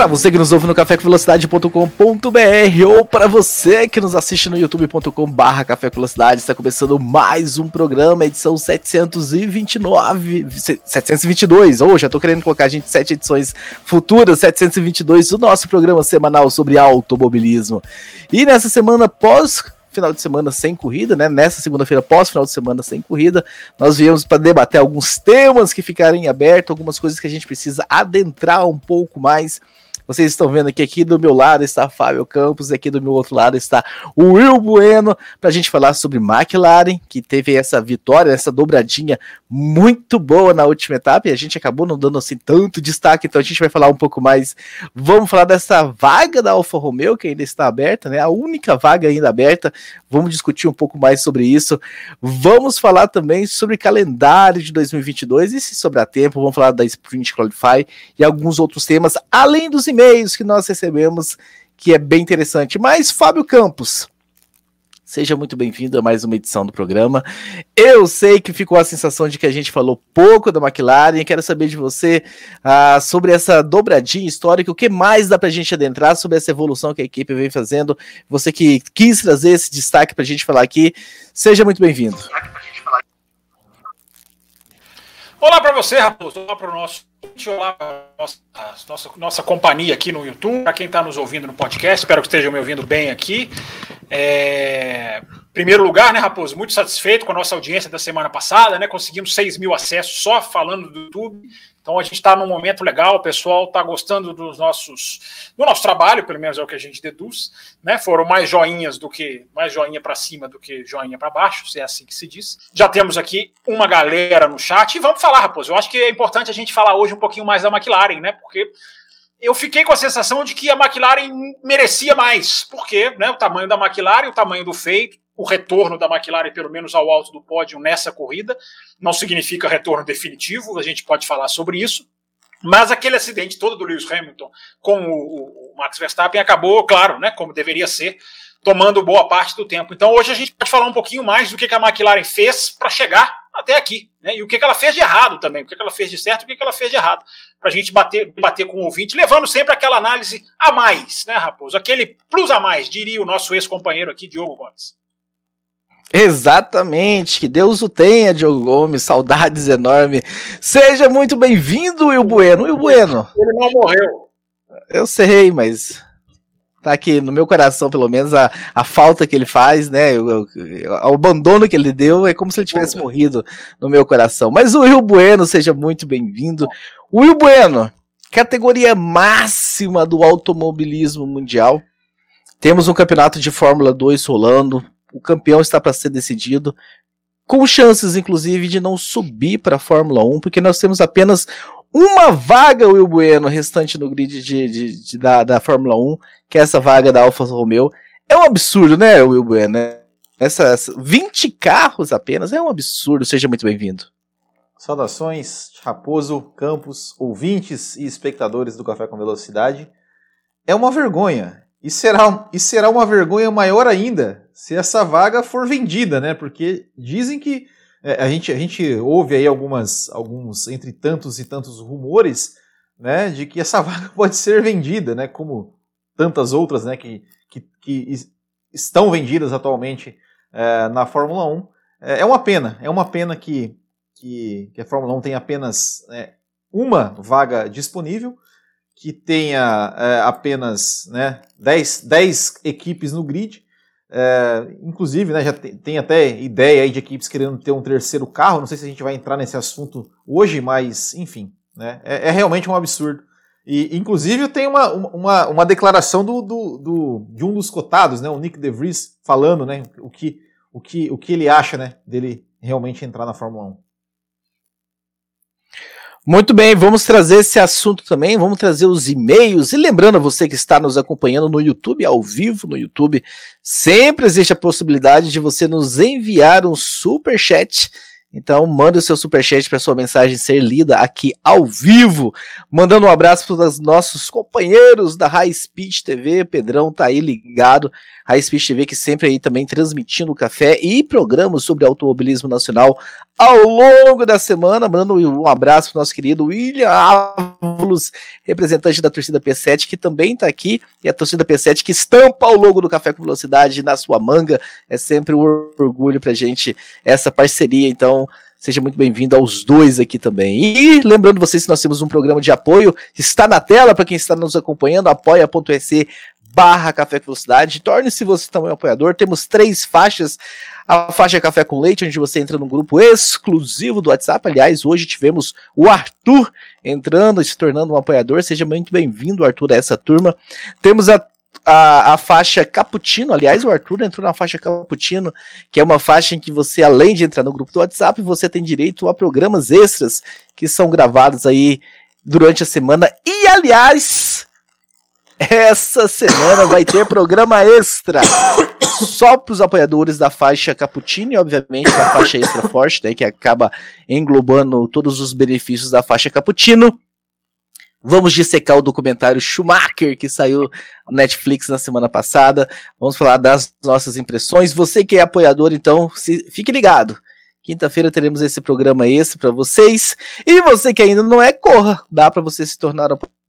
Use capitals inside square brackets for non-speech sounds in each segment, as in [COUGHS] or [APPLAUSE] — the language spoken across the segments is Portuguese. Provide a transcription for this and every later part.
Para você que nos ouve no cafécomvelocidade.com.br ou para você que nos assiste no youtube.com/barra Café está começando mais um programa, edição 729, 722. Ou oh, já estou querendo colocar a gente sete edições futuras, 722 do nosso programa semanal sobre automobilismo. E nessa semana pós final de semana sem corrida, né? Nessa segunda-feira, pós final de semana sem corrida, nós viemos para debater alguns temas que ficarem abertos, algumas coisas que a gente precisa adentrar um pouco mais vocês estão vendo que aqui do meu lado está Fábio Campos, e aqui do meu outro lado está o Will Bueno, para a gente falar sobre McLaren, que teve essa vitória, essa dobradinha muito boa na última etapa, e a gente acabou não dando assim tanto destaque, então a gente vai falar um pouco mais. Vamos falar dessa vaga da Alfa Romeo, que ainda está aberta, né? A única vaga ainda aberta. Vamos discutir um pouco mais sobre isso. Vamos falar também sobre calendário de 2022, e se sobrar tempo, vamos falar da Sprint Qualify e alguns outros temas, além dos e e-mails que nós recebemos, que é bem interessante. Mas, Fábio Campos, seja muito bem-vindo a mais uma edição do programa. Eu sei que ficou a sensação de que a gente falou pouco da McLaren. Quero saber de você uh, sobre essa dobradinha histórica. O que mais dá para a gente adentrar sobre essa evolução que a equipe vem fazendo? Você que quis trazer esse destaque para a gente falar aqui, seja muito bem-vindo. Olá para você, Raposo. Olá para o nosso Olá, nossa, nossa, nossa companhia aqui no YouTube, para quem está nos ouvindo no podcast, espero que estejam me ouvindo bem aqui. É, primeiro lugar, né, Raposo, muito satisfeito com a nossa audiência da semana passada, né? Conseguimos 6 mil acessos só falando do YouTube. Então a gente está num momento legal, o pessoal está gostando dos nossos, do nosso trabalho, pelo menos é o que a gente deduz, né? Foram mais joinhas do que mais joinha para cima do que joinha para baixo, se é assim que se diz. Já temos aqui uma galera no chat e vamos falar, Raposo. Eu acho que é importante a gente falar hoje um pouquinho mais da McLaren, né? Porque eu fiquei com a sensação de que a McLaren merecia mais, porque né, o tamanho da McLaren, o tamanho do feito, o retorno da McLaren, pelo menos ao alto do pódio nessa corrida. Não significa retorno definitivo, a gente pode falar sobre isso. Mas aquele acidente todo do Lewis Hamilton com o, o Max Verstappen acabou, claro, né, como deveria ser, tomando boa parte do tempo. Então hoje a gente pode falar um pouquinho mais do que, a McLaren fez para chegar até aqui, né? E o que, ela fez de errado também, o que, ela fez de certo o que, que ela fez de errado. Para a gente bater, bater com o ouvinte, levando sempre aquela análise a mais, né, Raposo? Aquele plus a mais, diria o nosso ex-companheiro aqui, Diogo Gomes. Exatamente, que Deus o tenha, Diogo Gomes, saudades enormes. Seja muito bem-vindo, Will Bueno. Will Bueno. Ele não morreu. Eu sei, mas tá aqui no meu coração, pelo menos, a, a falta que ele faz, né? O, o, o abandono que ele deu é como se ele tivesse morrido no meu coração. Mas o Will Bueno, seja muito bem-vindo. Will Bueno, categoria máxima do automobilismo mundial. Temos um campeonato de Fórmula 2 rolando, o campeão está para ser decidido, com chances, inclusive, de não subir para a Fórmula 1, porque nós temos apenas uma vaga, Will Bueno, restante no grid de, de, de da, da Fórmula 1, que é essa vaga da Alfa Romeo. É um absurdo, né, Will Bueno? Essas 20 carros apenas é um absurdo. Seja muito bem-vindo. Saudações, Raposo, Campos, ouvintes e espectadores do Café com Velocidade. É uma vergonha. E será, e será uma vergonha maior ainda se essa vaga for vendida, né? Porque dizem que é, a, gente, a gente ouve aí algumas, alguns, entre tantos e tantos rumores, né, de que essa [LAUGHS] vaga pode ser vendida, né? Como tantas outras, né, que, que, que estão vendidas atualmente é, na Fórmula 1. É, é, uma pena, é uma pena que, que, que a Fórmula 1 tem apenas é, uma vaga disponível, que tenha é, apenas né, 10, 10 equipes no grid, é, inclusive, né, já tem, tem, até ideia aí de equipes querendo ter um terceiro carro. Não sei se a gente vai entrar nesse assunto hoje, mas enfim, né, é, é realmente um absurdo. E, inclusive, tem uma, uma, uma declaração do, do, do, de um dos cotados, né, o Nick DeVries, falando né, o, que, o, que, o que ele acha né, dele realmente entrar na Fórmula 1. Muito bem, vamos trazer esse assunto também, vamos trazer os e-mails. E lembrando você que está nos acompanhando no YouTube, ao vivo no YouTube, sempre existe a possibilidade de você nos enviar um super chat então, manda o seu superchat para sua mensagem ser lida aqui ao vivo. Mandando um abraço para os nossos companheiros da High Speed TV. Pedrão tá aí ligado. High Speed TV que sempre aí também transmitindo café e programas sobre automobilismo nacional ao longo da semana. Mandando um abraço para o nosso querido William Ávalos, representante da torcida P7, que também está aqui. E a torcida P7 que estampa o logo do Café com Velocidade na sua manga. É sempre um orgulho para gente essa parceria. Então, Seja muito bem-vindo aos dois aqui também. E lembrando vocês que nós temos um programa de apoio, está na tela para quem está nos acompanhando, apoia.se barra Café com Velocidade. Torne-se você também um apoiador. Temos três faixas. A faixa Café com Leite, onde você entra num grupo exclusivo do WhatsApp. Aliás, hoje tivemos o Arthur entrando e se tornando um apoiador. Seja muito bem-vindo, Arthur, a essa turma. Temos a a, a faixa Cappuccino, aliás, o Arthur entrou na faixa Cappuccino, que é uma faixa em que você, além de entrar no grupo do WhatsApp, você tem direito a programas extras que são gravados aí durante a semana. E, aliás, essa semana vai ter programa extra só para os apoiadores da faixa Cappuccino e, obviamente, da faixa Extra Forte, né, que acaba englobando todos os benefícios da faixa Cappuccino. Vamos dissecar o documentário Schumacher, que saiu no Netflix na semana passada. Vamos falar das nossas impressões. Você que é apoiador, então, se, fique ligado. Quinta-feira teremos esse programa extra para vocês. E você que ainda não é, corra. Dá para você se tornar apoiador.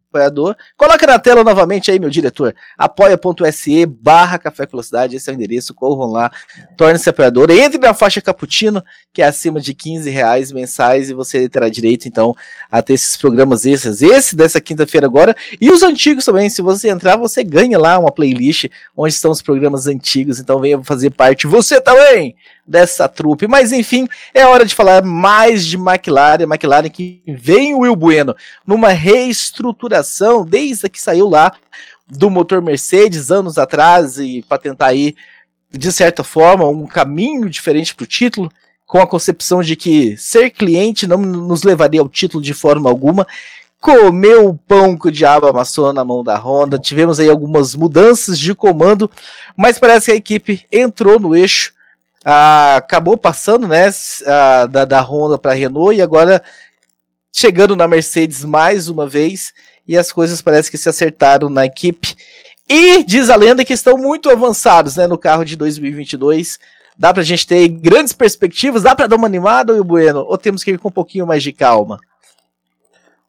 Coloca na tela novamente aí, meu diretor. apoia.se barra Café Velocidade. Esse é o endereço. Corram lá. Torne-se apoiador. Entre na faixa Cappuccino, que é acima de 15 reais mensais. E você terá direito, então, a ter esses programas extras. Esse dessa quinta-feira agora. E os antigos também. Se você entrar, você ganha lá uma playlist onde estão os programas antigos. Então venha fazer parte. Você também! Dessa trupe. Mas enfim, é hora de falar mais de McLaren. McLaren que vem o Will Bueno numa reestruturação desde que saiu lá do motor Mercedes anos atrás e para tentar aí de certa forma um caminho diferente para o título. Com a concepção de que ser cliente não nos levaria ao título de forma alguma, comeu o pão que o diabo amassou na mão da Honda. Tivemos aí algumas mudanças de comando, mas parece que a equipe entrou no eixo ah, acabou passando né, da, da Honda para a Renault e agora chegando na Mercedes mais uma vez e as coisas parece que se acertaram na equipe. E diz a lenda que estão muito avançados né, no carro de 2022. Dá para a gente ter grandes perspectivas? Dá para dar uma animada, ou Bueno? Ou temos que ir com um pouquinho mais de calma?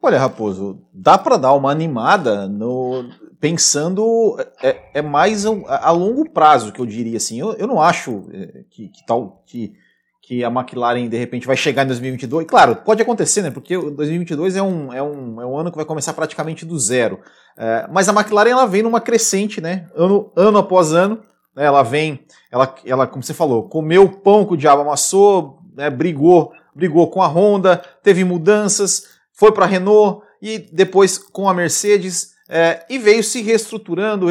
Olha, Raposo, dá para dar uma animada no, pensando é, é mais a, longo prazo que eu diria assim. Eu, eu não acho é, que, que, tal que, que a McLaren de repente vai chegar em 2022. Claro, pode acontecer, né? Porque 2022 é um, é um, é um ano que vai começar praticamente do zero. É, mas a McLaren ela vem numa crescente, né? Ano, ano após ano. Né? Ela vem, ela, ela, como você falou, comeu o pão que o diabo amassou, né? brigou, brigou com a Honda, teve mudanças, foi para a Renault e depois com a Mercedes é, e veio se reestruturando,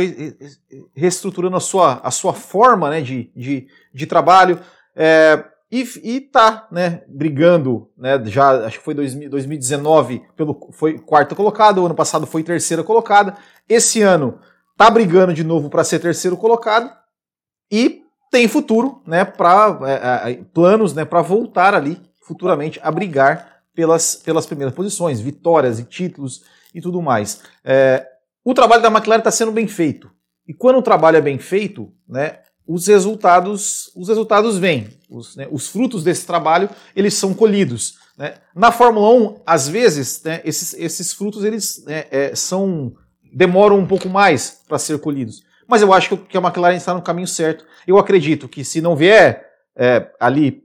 reestruturando a sua, a sua forma né, de, de, de trabalho. É, e, e tá, né, brigando, né, já acho que foi 2019 pelo foi quarta colocado, o ano passado foi terceira colocada. Esse ano tá brigando de novo para ser terceiro colocado e tem futuro, né, para é, é, planos, né, para voltar ali futuramente a brigar pelas, pelas primeiras posições, vitórias e títulos e tudo mais. É, o trabalho da McLaren está sendo bem feito. E quando o trabalho é bem feito, né, os resultados, os resultados vêm. Os, né, os frutos desse trabalho eles são colhidos. Né? Na Fórmula 1, às vezes, né, esses, esses frutos eles né, é, são demoram um pouco mais para ser colhidos. Mas eu acho que a McLaren está no caminho certo. Eu acredito que se não vier é, ali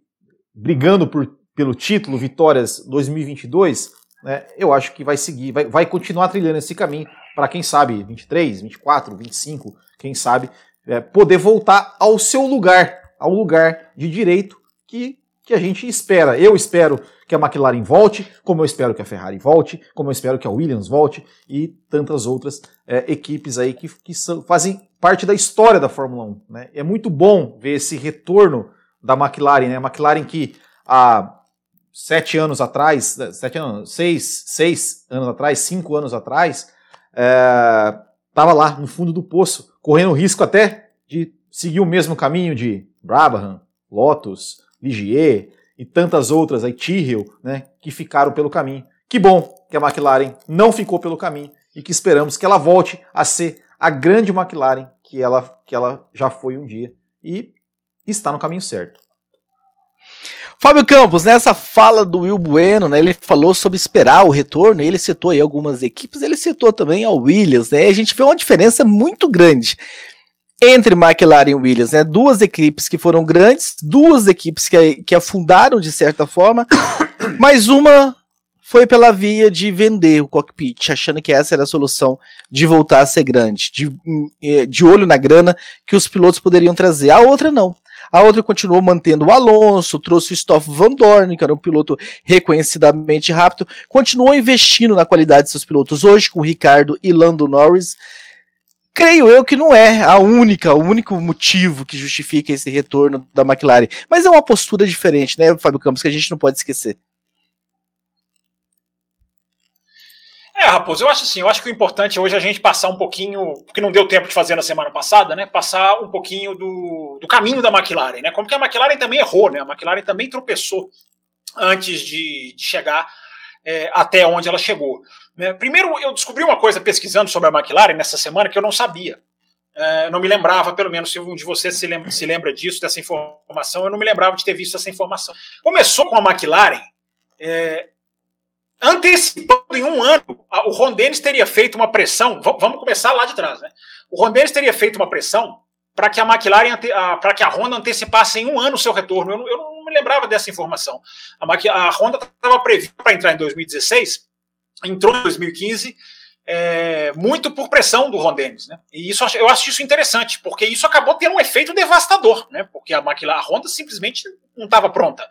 brigando por, pelo título, vitórias 2022, né, eu acho que vai seguir, vai, vai continuar trilhando esse caminho para quem sabe 23, 24, 25, quem sabe é, poder voltar ao seu lugar, ao lugar de direito que, que a gente espera. Eu espero que a McLaren volte, como eu espero que a Ferrari volte, como eu espero que a Williams volte e tantas outras é, equipes aí que, que são, fazem parte da história da Fórmula 1. Né? É muito bom ver esse retorno da McLaren, né? A McLaren que há sete anos atrás, sete anos, seis, seis anos atrás, cinco anos atrás, estava é, lá no fundo do poço, correndo risco até de seguir o mesmo caminho de Brabham, Lotus, Ligier e tantas outras aí, Tyrrell, né, que ficaram pelo caminho. Que bom que a McLaren não ficou pelo caminho e que esperamos que ela volte a ser a grande McLaren que ela, que ela já foi um dia e está no caminho certo. Fábio Campos, nessa fala do Will Bueno, né, ele falou sobre esperar o retorno, ele citou aí algumas equipes, ele citou também a Williams, né, a gente vê uma diferença muito grande entre McLaren e Williams, né, duas equipes que foram grandes, duas equipes que, que afundaram de certa forma, [COUGHS] mas uma foi pela via de vender o cockpit, achando que essa era a solução de voltar a ser grande, de, eh, de olho na grana que os pilotos poderiam trazer. A outra não. A outra continuou mantendo o Alonso, trouxe o Stoff Van Dorn, que era um piloto reconhecidamente rápido, continuou investindo na qualidade de seus pilotos hoje com o Ricardo e Lando Norris. Creio eu que não é a única, o único motivo que justifica esse retorno da McLaren, mas é uma postura diferente, né, Fábio Campos, que a gente não pode esquecer. É, Raposo, eu acho assim, eu acho que o importante hoje é a gente passar um pouquinho, porque não deu tempo de fazer na semana passada, né? Passar um pouquinho do, do caminho da McLaren, né? Como que a McLaren também errou, né? A McLaren também tropeçou antes de, de chegar é, até onde ela chegou. Né? Primeiro, eu descobri uma coisa pesquisando sobre a McLaren nessa semana que eu não sabia. É, não me lembrava, pelo menos se um de vocês se lembra, se lembra disso, dessa informação, eu não me lembrava de ter visto essa informação. Começou com a McLaren é, antecipando em um ano, o Ron Dennis teria feito uma pressão. Vamos começar lá de trás, né? O Ron Dennis teria feito uma pressão para que a McLaren, para que a Honda antecipasse em um ano o seu retorno. Eu não, eu não me lembrava dessa informação. A, a Honda estava prevista para entrar em 2016, entrou em 2015. É, muito por pressão do Ron Dennis, né? E isso eu acho isso interessante, porque isso acabou tendo um efeito devastador, né? Porque a McLaren, a Honda simplesmente não estava pronta.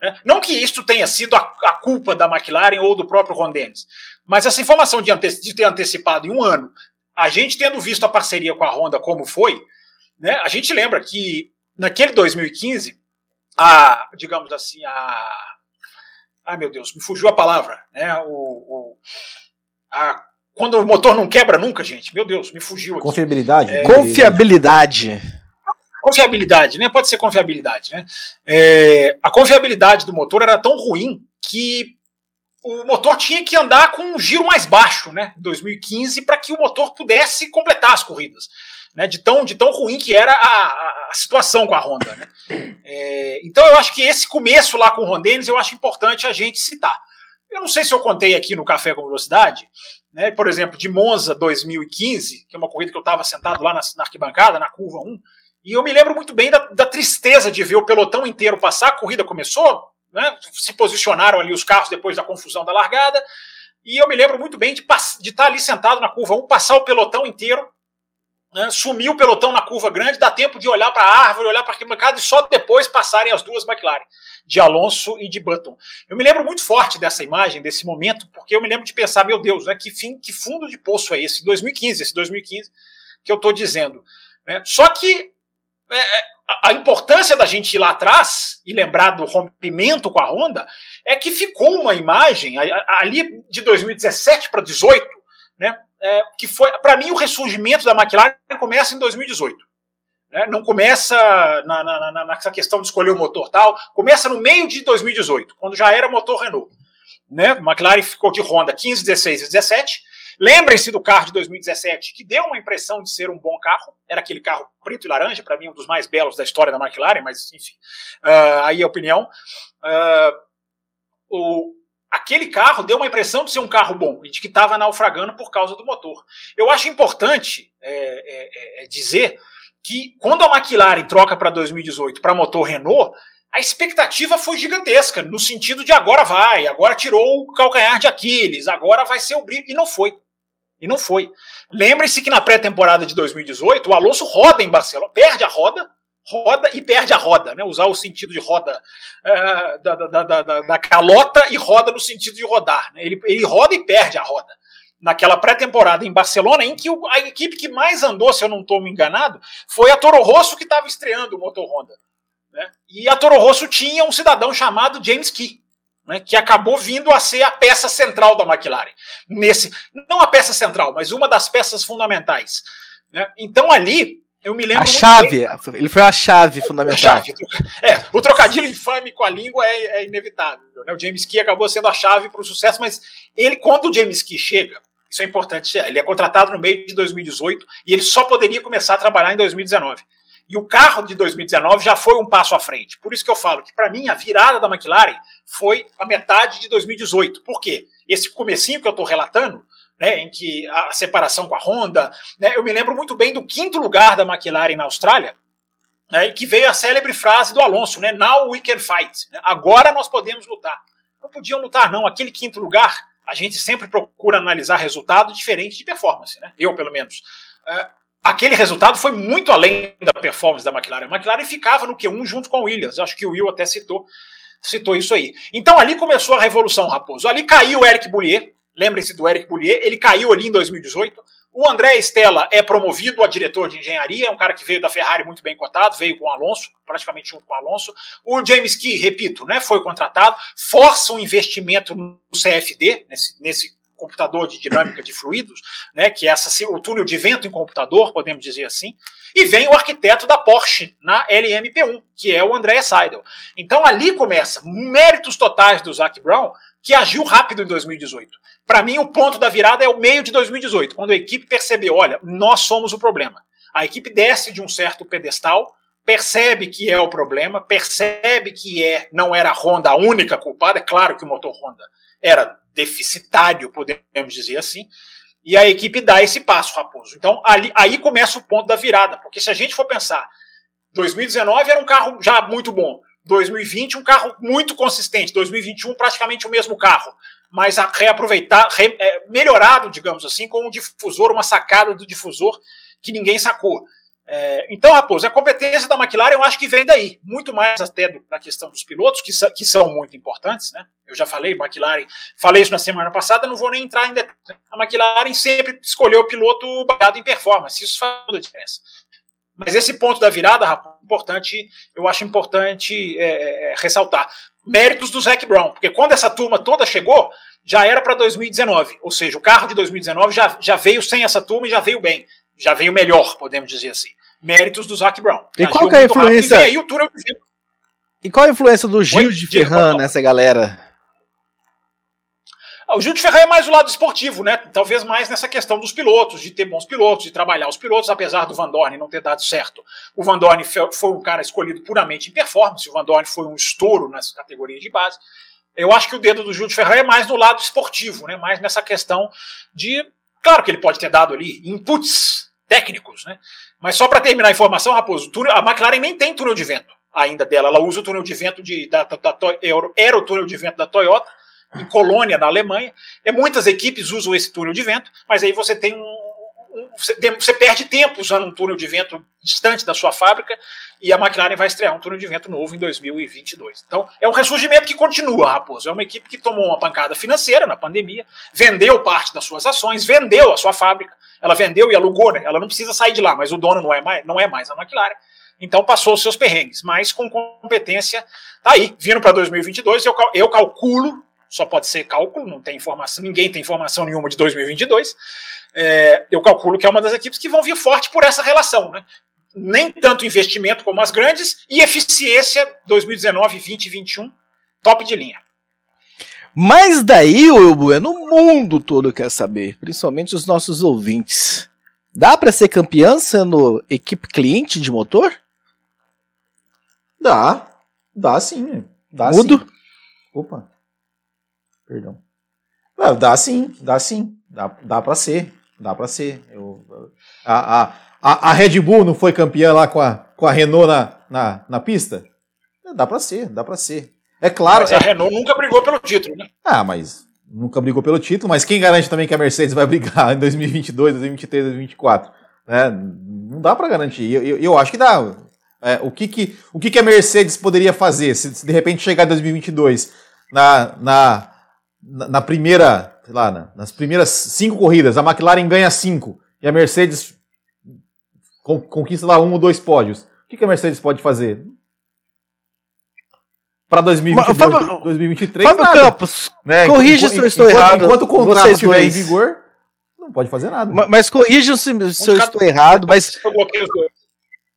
Né? Não que isso tenha sido a, a, culpa da McLaren ou do próprio Ron Dennis, mas essa informação de, ante, de, ter antecipado em um ano, a gente tendo visto a parceria com a Honda como foi, né, a gente lembra que naquele 2015, a, digamos assim, a. Ai meu Deus, me fugiu a palavra, né? O, o a, quando o motor não quebra nunca, gente. Meu Deus, me fugiu aqui. Confiabilidade. É, confiabilidade. Confiabilidade, né? Pode ser confiabilidade, né? É, a confiabilidade do motor era tão ruim que o motor tinha que andar com um giro mais baixo, né? Em 2015, para que o motor pudesse completar as corridas. Né, de, tão, de tão ruim que era a, a situação com a Honda. Né? É, então eu acho que esse começo lá com o Rondenes eu acho importante a gente citar. Eu não sei se eu contei aqui no Café com Velocidade, né, por exemplo, de Monza 2015, que é uma corrida que eu estava sentado lá na, na arquibancada, na curva 1, e eu me lembro muito bem da, da tristeza de ver o pelotão inteiro passar. A corrida começou, né, se posicionaram ali os carros depois da confusão da largada. E eu me lembro muito bem de, de estar ali sentado na curva 1, passar o pelotão inteiro, né, sumir o pelotão na curva grande, dá tempo de olhar para a árvore, olhar para a arquibancada e só depois passarem as duas McLaren, de Alonso e de Button. Eu me lembro muito forte dessa imagem, desse momento, porque eu me lembro de pensar, meu Deus, né, que, fim, que fundo de poço é esse? 2015, esse 2015 que eu estou dizendo. Né? Só que é, é a importância da gente ir lá atrás e lembrar do rompimento com a Honda é que ficou uma imagem ali de 2017 para 2018, né, é, que foi, para mim, o ressurgimento da McLaren começa em 2018. Né, não começa na, na, na, nessa questão de escolher o motor tal, começa no meio de 2018, quando já era motor Renault. Né, McLaren ficou de Honda 15, 16 e 17, Lembrem-se do carro de 2017, que deu uma impressão de ser um bom carro. Era aquele carro preto e laranja, para mim, um dos mais belos da história da McLaren, mas enfim, uh, aí é a opinião. Uh, o, aquele carro deu uma impressão de ser um carro bom e de que estava naufragando por causa do motor. Eu acho importante é, é, é, é dizer que quando a McLaren troca para 2018 para motor Renault, a expectativa foi gigantesca, no sentido de agora vai, agora tirou o calcanhar de Aquiles, agora vai ser o brilho, e não foi. E não foi. Lembre-se que na pré-temporada de 2018, o Alonso roda em Barcelona, perde a roda, roda e perde a roda, né? Usar o sentido de roda da, da, da, da, da, calota e roda no sentido de rodar. Né? Ele, ele roda e perde a roda. Naquela pré-temporada em Barcelona, em que o, a equipe que mais andou, se eu não estou me enganado, foi a Toro Rosso que estava estreando o motor Honda. Né? E a Toro Rosso tinha um cidadão chamado James Key. né, que acabou vindo a ser a peça central da McLaren. Nesse, não a peça central, mas uma das peças fundamentais. Né? Então ali eu me lembro. A chave, bem. ele foi a chave fundamental. A chave. É, o trocadilho infame com a língua é, é inevitável. Né? O James Key acabou sendo a chave para o sucesso, mas ele, quando o James Key chega, isso é importante, ele é contratado no meio de 2018 e ele só poderia começar a trabalhar em 2019. E o carro de 2019 já foi um passo à frente. Por isso que eu falo que, para mim, a virada da McLaren foi a metade de 2018. Por quê? Esse comecinho que eu estou relatando, né, em que a separação com a Honda, né, eu me lembro muito bem do quinto lugar da McLaren na Austrália, né, que veio a célebre frase do Alonso, né, Now we can fight. Né, agora nós podemos lutar. Não podiam lutar, não. Aquele quinto lugar, a gente sempre procura analisar resultado diferente de performance, né? Eu, pelo menos. Uh, aquele resultado foi muito além da performance da McLaren. A McLaren ficava no Q1 junto com o Williams. Acho que o Will até citou, citou isso aí. Então ali começou a revolução, Raposo. Ali caiu o Eric Boulier. Lembrem-se do Eric Boulier. Ele caiu ali em 2018. O André Stella é promovido a diretor de engenharia, é um cara que veio da Ferrari muito bem cotado, veio com o Alonso, praticamente junto com o Alonso. O James Key, repito, né, foi contratado, força um investimento no CFD, nesse, nesse computador de dinâmica de fluidos, né, que é essa, o túnel de vento em computador, podemos dizer assim, e vem o arquiteto da Porsche na LMP1, que é o André Seidel. Então ali começa méritos totais do Zac Brown, que agiu rápido em 2018. Para mim, o ponto da virada é o meio de 2018, quando a equipe percebeu, olha, nós somos o problema. A equipe desce de um certo pedestal, percebe que é o problema, percebe que é não era a Honda a única culpada, é claro que o motor Honda era deficitário, podemos dizer assim, e a equipe dá esse passo, Raposo. Então, ali, aí começa o ponto da virada, porque se a gente for pensar, 2019 era um carro já muito bom, 2020 um carro muito consistente, 2021 praticamente o mesmo carro, mas reaproveitar, re, é, melhorado, digamos assim, com um difusor, uma sacada do difusor que ninguém sacou. É, então, Raposo, a competência da McLaren eu acho que vem daí, muito mais até do, da questão dos pilotos, que, que são muito importantes, né? Eu já falei, McLaren, falei isso na semana passada, não vou nem entrar em detalhes. A McLaren sempre escolheu o piloto baseado em performance, isso faz toda a diferença. Mas esse ponto da virada, Raposo, importante, eu acho importante é, é, ressaltar. Méritos do Zac Brown, porque quando essa turma toda chegou, já era para 2019, ou seja, o carro de 2019 já, já veio sem essa turma e já veio bem já veio melhor, podemos dizer assim. Méritos do Zac Brown. E qual que é a influência? E, o túnel de e qual a influência do Gil de Ferran nessa galera? O Gil de Ferran é mais o lado esportivo, né? Talvez mais nessa questão dos pilotos, de ter bons pilotos, de trabalhar os pilotos, apesar do Van Dorn não ter dado certo. O Van Dorn foi um cara escolhido puramente em performance, o Van Dorn foi um estouro nas categorias de base. Eu acho que o dedo do Gil de Ferran é mais no lado esportivo, né? Mais nessa questão de Claro que ele pode ter dado ali inputs técnicos, né? Mas só para terminar a informação, Raposo, a McLaren nem tem túnel de vento ainda dela. Ela usa o túnel de vento de, da, da, da era o túnel de vento da Toyota em Colônia, na Alemanha. E muitas equipes usam esse túnel de vento, mas aí você tem um, você perde tempo usando um túnel de vento distante da sua fábrica e a McLaren vai estrear um túnel de vento novo em 2022. Então, é um ressurgimento que continua, Raposo. É uma equipe que tomou uma pancada financeira na pandemia, vendeu parte das suas ações, vendeu a sua fábrica, ela vendeu e alugou, né? Ela não precisa sair de lá, mas o dono não é mais, não é mais a McLaren. Então passou os seus perrengues, mas com competência, tá aí, vindo para 2022, eu, eu calculo, só pode ser cálculo, não tem informação, ninguém tem informação nenhuma de 2022, é, eu calculo que é uma das equipes que vão vir forte por essa relação. Né? Nem tanto investimento como as grandes e eficiência 2019, 20 e 21, top de linha. Mas daí, o Bueno, o mundo todo quer saber, principalmente os nossos ouvintes. Dá para ser campeão sendo equipe cliente de motor? Dá, dá sim. Dá Mudo? Sim. Opa, perdão. Não, dá sim, dá sim, dá, dá para ser. Dá para ser. Eu, a, a, a, Red Bull não foi campeã lá com a, com a Renault na, na, na pista? Dá para ser, dá para ser. É claro. Mas a é... Renault nunca brigou pelo título, né? Ah, mas nunca brigou pelo título, mas quem garante também que a Mercedes vai brigar [LAUGHS] em 2022, 2023, 2024? Né? Não dá para garantir. Eu, eu, eu, acho que dá. É, o que, que, o que, que a Mercedes poderia fazer se, se de repente chegar em 2022 na, na, na primeira sei lá, nas primeiras cinco corridas, a McLaren ganha cinco e a Mercedes conquista lá um ou dois pódios. O que a Mercedes pode fazer? para 2022, Fábio- 2023. Fábio nada, Campos, né? corrija se eu estou enquanto- errado. Enquanto o contrato estiver em vigor, não pode fazer nada. Ma- Mas corrijam se, se eu estou errado, mas Eu bloqueei os dois.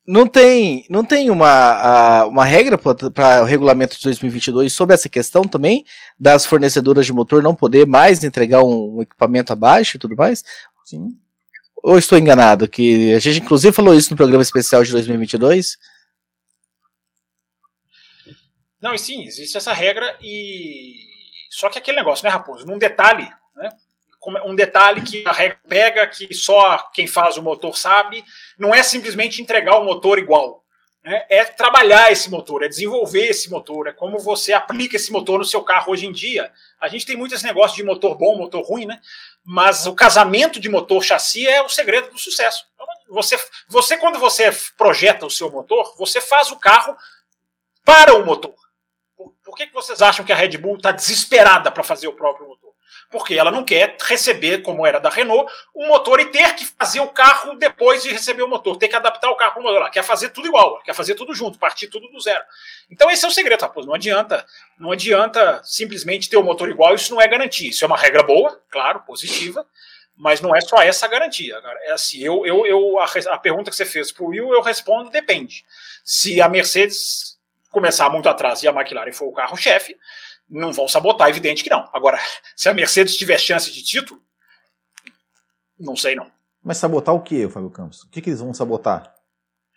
Não tem, não tem uma, uma regra para o regulamento de 2022 sobre essa questão também, das fornecedoras de motor não poder mais entregar um, equipamento abaixo e tudo mais? Sim. Ou estou enganado? Que a gente inclusive falou isso no programa especial de 2022? Não, e sim, existe essa regra e. Só que aquele negócio, né, Raposo? Num detalhe, né? Como- Um detalhe que a regra pega, que só quem faz o motor sabe, não é simplesmente entregar o motor igual. né? É trabalhar esse motor, é desenvolver esse motor, é como você aplica esse motor no seu carro hoje em dia. A gente tem muito esse negócio de motor bom, motor ruim, né? Mas o casamento de motor chassi é o segredo do sucesso. Você, você quando você projeta o seu motor, você faz o carro para o motor. Por, por que, que vocês acham que a Red Bull está desesperada para fazer o próprio motor? Porque ela não quer receber, como era da Renault, um motor e ter que fazer o carro depois de receber o motor, ter que adaptar o carro para o motor. Ela quer fazer tudo igual, quer fazer tudo junto, partir tudo do zero. Então esse é o segredo, Raposo. Não adianta, não adianta simplesmente ter o motor igual, isso não é garantia. Isso é uma regra boa, claro, positiva, mas não é só essa a garantia. É assim, eu, eu, eu, a, a pergunta que você fez para o Will, eu respondo, depende. Se a Mercedes começar muito atrás e a McLaren for o carro-chefe, não vão sabotar, evidente que não. Agora, se a Mercedes tiver chance de título, não sei não. Mas sabotar o quê, Fábio Campos? O que, que eles vão sabotar?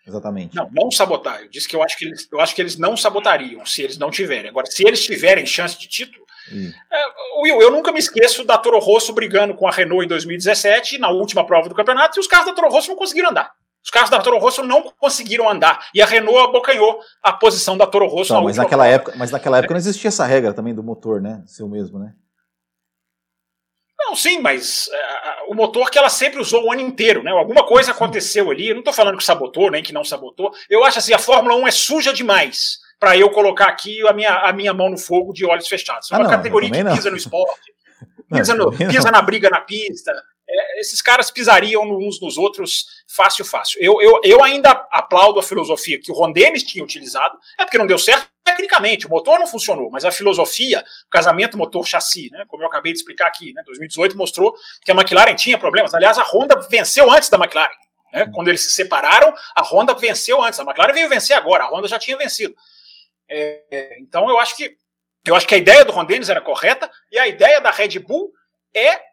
Exatamente. Não, não sabotar. Eu disse que eu acho que eles, eu acho que eles não sabotariam se eles não tiverem. Agora, se eles tiverem chance de título, E- é, Will, eu nunca me esqueço da Toro Rosso brigando com a Renault em 2017, na última prova do campeonato, e os carros da Toro Rosso não conseguiram andar. Os carros da Toro Rosso não conseguiram andar. E a Renault abocanhou a posição da Toro Rosso Então, na mas naquela época, mas naquela época não existia essa regra também do motor, né? Seu mesmo, né? Não, sim, mas é, o motor que ela sempre usou o ano inteiro, né? Alguma coisa aconteceu ali. Eu não estou falando que sabotou, nem que não sabotou. Eu acho assim, a Fórmula 1 é suja demais para eu colocar aqui a minha, a minha mão no fogo de olhos fechados. É Ah, uma não, categoria que não. pisa no esporte, [LAUGHS] Não, pisa, no- não. pisa na briga na pista. É, esses caras pisariam uns nos outros fácil, fácil. Eu, eu, eu ainda aplaudo a filosofia que o Ron Dennis tinha utilizado, é porque não deu certo tecnicamente, o motor não funcionou, mas a filosofia, o casamento motor-chassi, né, como eu acabei de explicar aqui, né, 2018 mostrou que a McLaren tinha problemas. Aliás, a Honda venceu antes da McLaren. Né, quando eles se separaram, a Honda venceu antes. A McLaren veio vencer agora, a Honda já tinha vencido. É, é, então eu acho que eu acho que a ideia do Ron Dennis era correta e a ideia da Red Bull é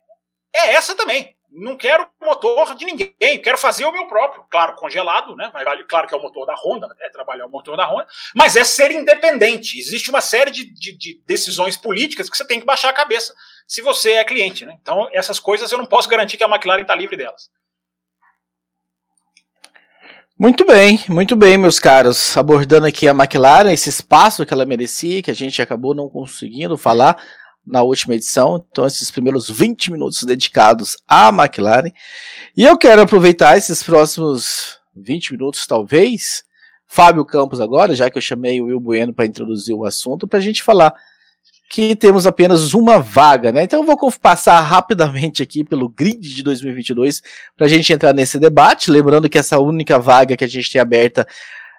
é essa também. Não quero motor de ninguém, quero fazer o meu próprio. Claro, congelado, né? Claro que é o motor da Honda, é trabalhar o motor da Honda, mas é ser independente. Existe uma série de, de- de decisões políticas que você tem que baixar a cabeça se você é cliente, né? Então, essas coisas eu não posso garantir que a McLaren está livre delas. Muito bem, muito bem, meus caros. Abordando aqui a McLaren, esse espaço que ela merecia, que a gente acabou não conseguindo falar na última edição. Então, esses primeiros 20 minutos dedicados à McLaren. E eu quero aproveitar esses próximos 20 minutos, talvez, Fábio Campos agora, já que eu chamei o Will Bueno para introduzir o assunto, para a gente falar que temos apenas uma vaga, né? Então eu vou passar rapidamente aqui pelo grid de 2022 para a gente entrar nesse debate. Lembrando que essa única vaga que a gente tem aberta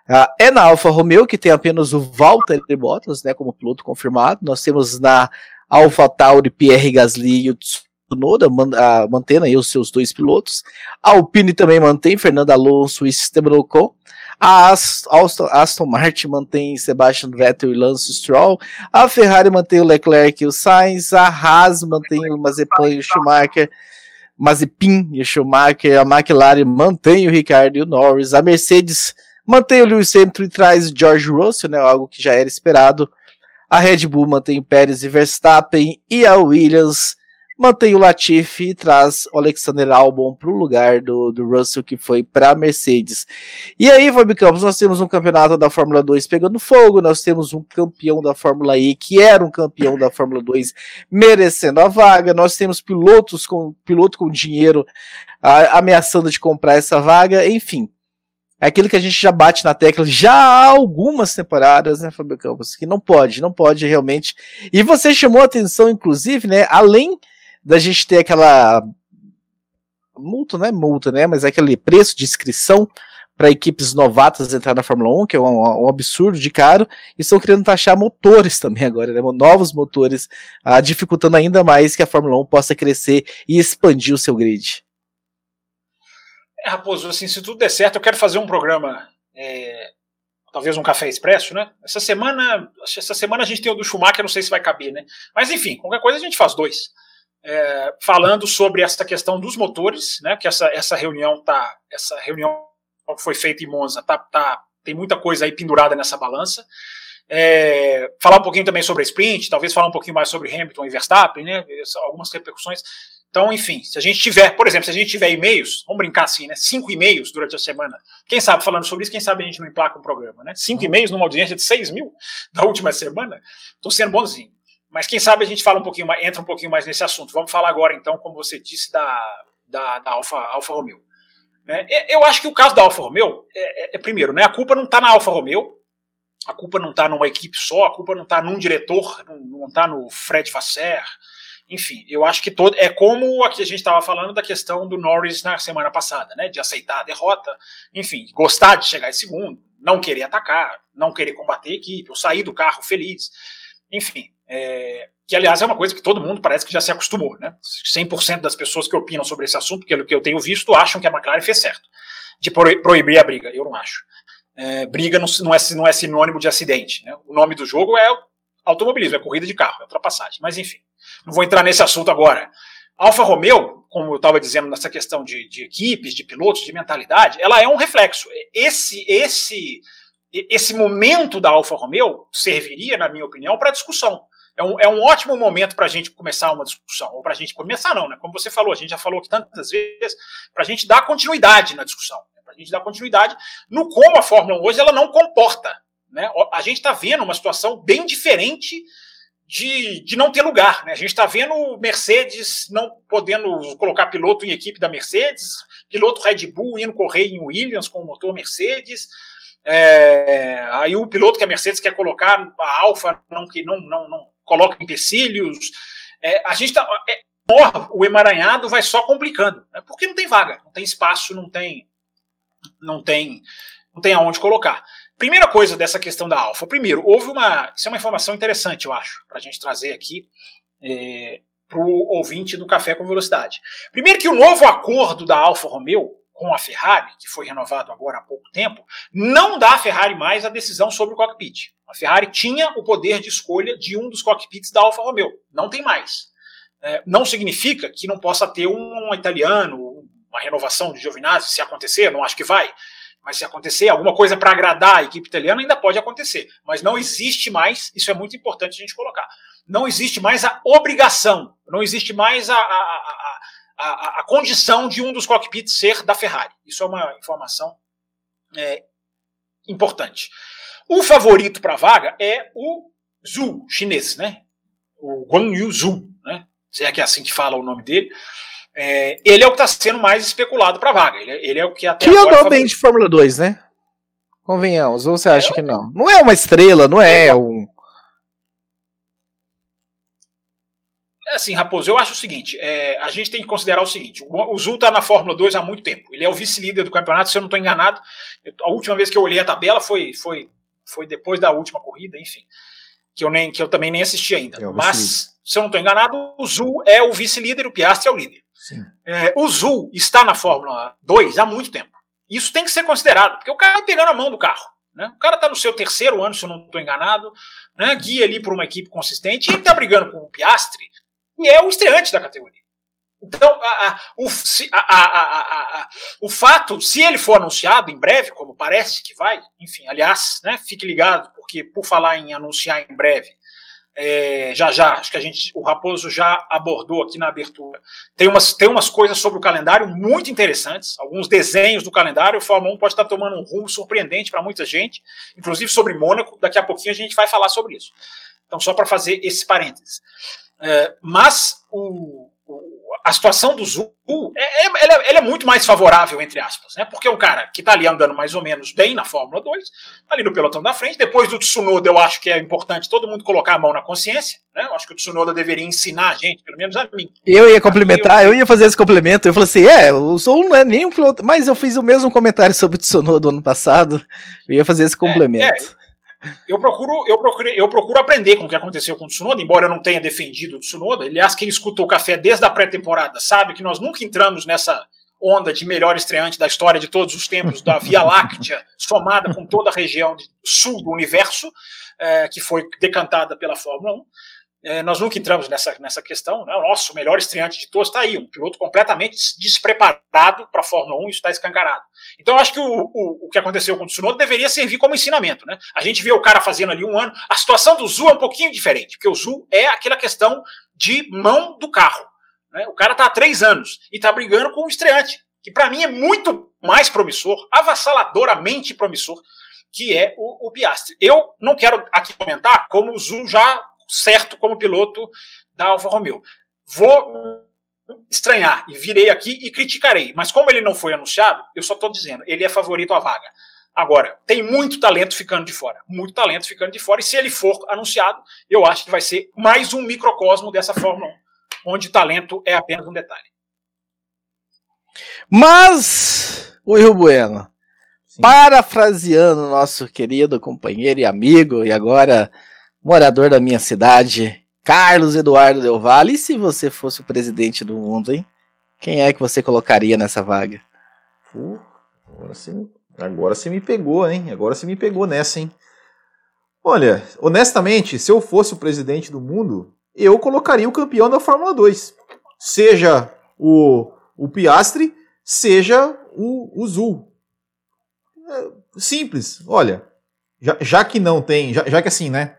ah, é na Alfa Romeo, que tem apenas o Valtteri Bottas, né, como piloto confirmado. Nós temos na Alfa Tauri Pierre Gasly e o Tsunoda man, mantendo aí os seus dois pilotos. A Alpine também mantém Fernando Alonso e Esteban Ocon. A Ast- Aston, Aston Martin mantém Sebastian Vettel e Lance Stroll. A Ferrari mantém o Leclerc e o Sainz. A Haas mantém o Mazepin e o Schumacher. Mazepin e o Schumacher. A McLaren mantém o Ricardo e o Norris. A Mercedes mantém o Lewis Hamilton e traz George Russell, né, algo que já era esperado. A Red Bull mantém Pérez e Verstappen. E a Williams mantém o Latifi e traz o Alexander Albon para o lugar do, do Russell, que foi para a Mercedes. E aí, Fábio Campos, nós temos um campeonato da Fórmula 2 pegando fogo, nós temos um campeão da Fórmula E, que era um campeão da Fórmula 2, merecendo a vaga, nós temos pilotos com piloto com dinheiro ah, ameaçando de comprar essa vaga, enfim. É aquilo que a gente já bate na tecla já há algumas temporadas, né, Fábio Campos? Que não pode, não pode realmente. E você chamou atenção, inclusive, né? Além da gente ter aquela multa, não é multa, né? Mas é aquele preço de inscrição para equipes novatas entrar na Fórmula 1, que é um, um, absurdo de caro, e estão querendo taxar motores também agora, né? novos motores, uh, dificultando ainda mais que a Fórmula 1 possa crescer e expandir o seu grid. É, Raposo, assim, se tudo der certo, eu quero fazer um programa, é, talvez um café expresso, né? Essa semana, essa semana a gente tem o do Schumacher, não sei se vai caber, né? Mas enfim, qualquer coisa a gente faz dois. É, falando sobre essa questão dos motores, né? Que essa, essa reunião tá, essa reunião que foi feita em Monza, tá, tá, tem muita coisa aí pendurada nessa balança. É, falar um pouquinho também sobre a sprint, talvez falar um pouquinho mais sobre Hamilton e Verstappen, né? Algumas repercussões. Então, enfim, se a gente tiver, por exemplo, se a gente tiver e-mails, vamos brincar assim, né? Cinco e-mails durante a semana. Quem sabe falando sobre isso, quem sabe a gente não emplaca um programa, né? Cinco uhum. e-mails numa audiência de seis mil [LAUGHS] da última semana. Estou sendo bonzinho. Mas quem sabe a gente fala um pouquinho mais, entra um pouquinho mais nesse assunto. Vamos falar agora, então, como você disse, da, da, da Alfa, Alfa Romeo. Né? Eu acho que o caso da Alfa Romeo, é, é, é primeiro, né, a culpa não está na Alfa Romeo, a culpa não está numa equipe só, a culpa não está num diretor, não está no Fred Vasser, enfim, eu acho que todo é como aqui a gente estava falando da questão do Norris na semana passada, né, de aceitar a derrota, enfim, gostar de chegar em segundo, não querer atacar, não querer combater a equipe, ou sair do carro feliz, enfim, é, que aliás é uma coisa que todo mundo parece que já se acostumou, né? 100% das pessoas que opinam sobre esse assunto, pelo que eu tenho visto, acham que a McLaren fez certo de proibir a briga. Eu não acho. É, briga não, não, é, não é sinônimo de acidente. Né? O nome do jogo é automobilismo, é corrida de carro, é ultrapassagem. Mas enfim, não vou entrar nesse assunto agora. Alfa Romeo, como eu estava dizendo nessa questão de, de, equipes, de pilotos, de mentalidade, ela é um reflexo. Esse, esse, esse momento da Alfa Romeo serviria, na minha opinião, para discussão é um, é um ótimo momento para a gente começar uma discussão, ou para a gente começar, não, né? Como você falou, a gente já falou aqui tantas vezes, para a gente dar continuidade na discussão, né? para a gente dar continuidade no como a Fórmula 1 hoje ela não comporta. Né? A gente está vendo uma situação bem diferente de, de não ter lugar. Né? A gente está vendo Mercedes não podendo colocar piloto em equipe da Mercedes, piloto Red Bull indo correr em Williams com o motor Mercedes. É, aí o piloto que a Mercedes quer colocar, a Alfa não, que não, não, não coloca empecilhos. É, a gente tá, é, o emaranhado vai só complicando, né? porque não tem vaga, não tem espaço, não tem, não tem, não tem aonde colocar. Primeira coisa dessa questão da Alfa. Primeiro, houve uma, isso é uma informação interessante, eu acho, para a gente trazer aqui é, para o ouvinte do Café com Velocidade. Primeiro que o novo acordo da Alfa Romeo com a Ferrari, que foi renovado agora há pouco tempo, não dá à Ferrari mais a decisão sobre o cockpit. A Ferrari tinha o poder de escolha de um dos cockpits da Alfa Romeo. Não tem mais. É, não significa que não possa ter um, um italiano, uma renovação de Giovinazzi, se acontecer, não acho que vai. Mas se acontecer alguma coisa para agradar a equipe italiana, ainda pode acontecer. Mas não existe mais, isso é muito importante a gente colocar, não existe mais a obrigação, não existe mais a, a, a a, condição de um dos cockpits ser da Ferrari. Isso é uma informação é, importante. O favorito para a vaga é o Zhu, chinês, né? O Guan Yu Zhu, né? Se é que é assim que fala o nome dele. É, ele é o que está sendo mais especulado para a vaga. Ele, ele, é o que até que andou bem de Fórmula 2, né? Convenhamos, ou você acha é, que não? Não é uma estrela, não é, é um É assim, Raposo, eu acho o seguinte: é, a gente tem que considerar o seguinte: o, o Zul está na Fórmula 2 há muito tempo. Ele é o vice-líder do campeonato, se eu não estou enganado. a última vez que eu olhei a tabela foi, foi, foi depois da última corrida, enfim. Que eu, nem, que eu também nem assisti ainda. É Mas, se eu não estou enganado, o Zul é o vice-líder e o Piastri é o líder. É, o Zul está na Fórmula 2 há muito tempo. Isso tem que ser considerado, porque o cara está pegando a mão do carro. Né? O cara está no seu terceiro ano, se eu não estou enganado, né? guia ali por uma equipe consistente, e ele está brigando com o Piastri e é o estreante da categoria. Então, a, a, o, se, a, o fato, se ele for anunciado em breve, como parece que vai, enfim, aliás, né, fique ligado, porque por falar em anunciar em breve, é, já já, acho que a gente, o Raposo já abordou aqui na abertura. Tem umas, tem umas coisas sobre o calendário muito interessantes, alguns desenhos do calendário. O Fórmula 1 pode estar tomando um rumo surpreendente para muita gente, inclusive sobre Mônaco. Daqui a pouquinho a gente vai falar sobre isso. Então, só para fazer esse parênteses. É, mas o, a situação do Zul é, é, ela é muito mais favorável, entre aspas, né? Porque é um cara que está ali andando mais ou menos bem na Fórmula 2, tá ali no pelotão da frente. Depois do Tsunoda, eu acho que é importante todo mundo colocar a mão na consciência. Né? Eu acho que o Tsunoda deveria ensinar a gente, pelo menos a mim. Eu ia complementar, eu ia fazer esse complemento. Eu falei assim: é, o Zul não é nem um piloto, mas eu fiz o mesmo comentário sobre o Tsunoda do ano passado. Eu ia fazer esse complemento. É, é eu procuro, eu procuro, eu procuro aprender com o que aconteceu com o Tsunoda, embora eu não tenha defendido o Tsunoda. Aliás, quem escutou o café desde a pré-temporada sabe que nós nunca entramos nessa onda de melhor estreante da história de todos os tempos da Via Láctea, [LAUGHS] somada com toda a região sul do universo, é, que foi decantada pela Fórmula 1. É, nós nunca entramos nessa, nessa questão. Né? O nosso melhor estreante de todos está aí, um piloto completamente despreparado para a Fórmula 1, isso está escancarado. Então, acho que o, o, o que aconteceu com o Tsunoda deveria servir como ensinamento. Né? A gente vê o cara fazendo ali um ano. A situação do Zul é um pouquinho diferente, porque o Zul é aquela questão de mão do carro. Né? O cara está há três anos e está brigando com o estreante, que para mim é muito mais promissor, avassaladoramente promissor, que é o, o Piastri. Eu não quero aqui comentar como o Zul já certo como piloto da Alfa Romeo. Vou estranhar e virei aqui e criticarei, mas como ele não foi anunciado, eu só estou dizendo, ele é favorito à vaga. Agora, tem muito talento ficando de fora, muito talento ficando de fora, e se ele for anunciado, eu acho que vai ser mais um microcosmo dessa Fórmula 1, onde talento é apenas um detalhe. Mas, o Rio Bueno, Sim. parafraseando nosso querido companheiro e amigo, e agora morador da minha cidade, Carlos Eduardo Del Valle. E se você fosse o presidente do mundo, hein? Quem é que você colocaria nessa vaga? Uh, agora, você, agora você me pegou, hein? Agora você me pegou nessa, hein? Olha, honestamente, se eu fosse o presidente do mundo, eu colocaria o campeão da Fórmula 2. Seja o, o Piastre, seja o, o Zul. É simples, olha. Já, já que não tem, já, já que assim, né?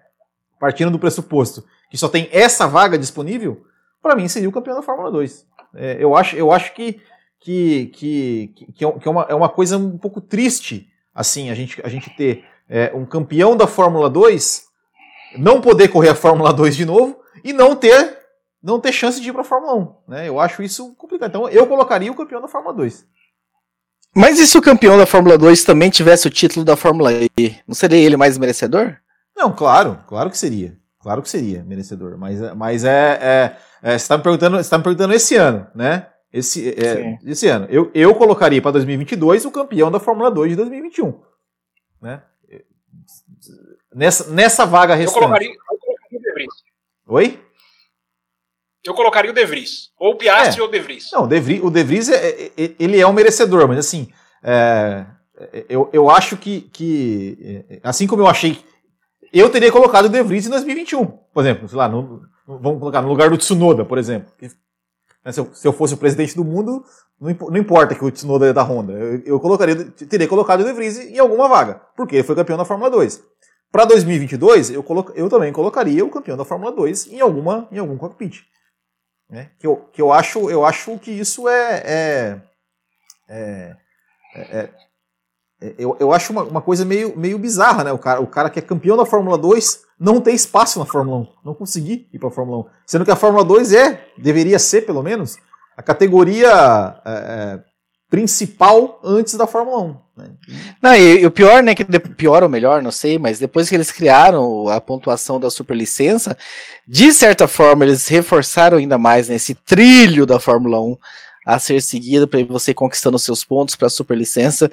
Partindo do pressuposto que só tem essa vaga disponível, para mim seria o campeão da Fórmula 2. É, eu acho, eu acho que, que, que, que, é, uma, é uma coisa um pouco triste assim a gente, a gente ter é, um campeão da Fórmula 2 não poder correr a Fórmula 2 de novo e não ter não ter chance de ir para a Fórmula 1. Né? Eu acho isso complicado. Então eu colocaria o campeão da Fórmula 2. Mas e se o campeão da Fórmula 2 também tivesse o título da Fórmula E? Não seria ele mais merecedor? Não, claro, claro que seria. Claro que seria merecedor. Mas, mas é, é, é você está me perguntando, você tá me perguntando esse ano, né? Esse, é, esse ano. Eu, eu colocaria para 2022 o campeão da Fórmula 2 de 2021. Né? Nessa, nessa vaga restante. Eu colocaria, eu colocaria o De Vries. Oi? Eu colocaria o De Vries. Ou o Piastri é. ou o De Vries. Não, o De Vries, o de Vries é, é, ele é um merecedor, mas assim, é, eu, eu acho que, que, assim como eu achei eu teria colocado o De Vries em 2021, por exemplo, sei lá, no, vamos colocar no lugar do Tsunoda, por exemplo. Né, se eu, se eu fosse o presidente do mundo, não, não importa que o Tsunoda é da Honda, eu, eu colocaria, teria colocado o De Vries em alguma vaga, porque ele foi campeão da Fórmula 2. Para 2022, eu, colo, eu também colocaria o campeão da Fórmula 2 em, alguma, em algum cockpit. Né? Que, eu, que eu, acho, eu acho que isso é, é, é, é é, eu, eu acho uma, uma coisa meio, meio bizarra, né? O cara, o cara que é campeão da Fórmula 2 não tem espaço na Fórmula 1, não conseguir ir para a Fórmula 1. Sendo que a Fórmula 2 é, deveria ser pelo menos, a categoria é, é principal antes da Fórmula 1. Né? Não, e, e, o pior, né, que pior ou melhor, não sei, mas depois que eles criaram a pontuação da superlicença, de certa forma eles reforçaram ainda mais nesse né, trilho da Fórmula 1 a ser seguida para você conquistando seus pontos para a superlicença.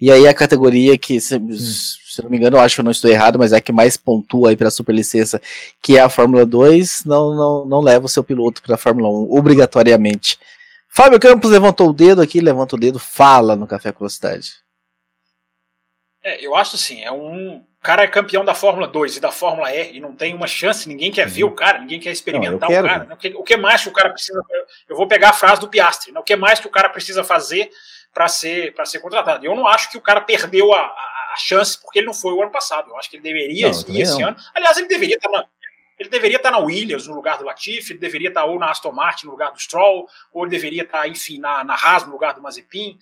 E aí a categoria que, se, se, não me engano, eu acho que eu não estou errado, mas é a que mais pontua aí para a superlicença, que é a Fórmula 2, não, não, não leva o seu piloto para a Fórmula 1 obrigatoriamente. Fábio Campos levantou o dedo aqui, levanta o dedo, fala no Café com Velocidade. É, eu acho assim, é um, o cara é campeão da Fórmula 2 e da Fórmula E e não tem uma chance, ninguém quer ver o cara, ninguém quer experimentar não, o cara. Né? O, que, mais que o cara precisa. Eu vou pegar a frase do Piastri, né? o que mais que o cara precisa fazer para ser, ser contratado? Eu não acho que o cara perdeu a, a, a, chance porque ele não foi o ano passado. Eu acho que ele deveria não, ir esse não. ano. Aliás, ele deveria estar na. Ele deveria estar na Williams no lugar do Latifi, ele deveria estar ou na Aston Martin no lugar do Stroll, ou ele deveria estar, enfim, na, na Haas no lugar do Mazepin.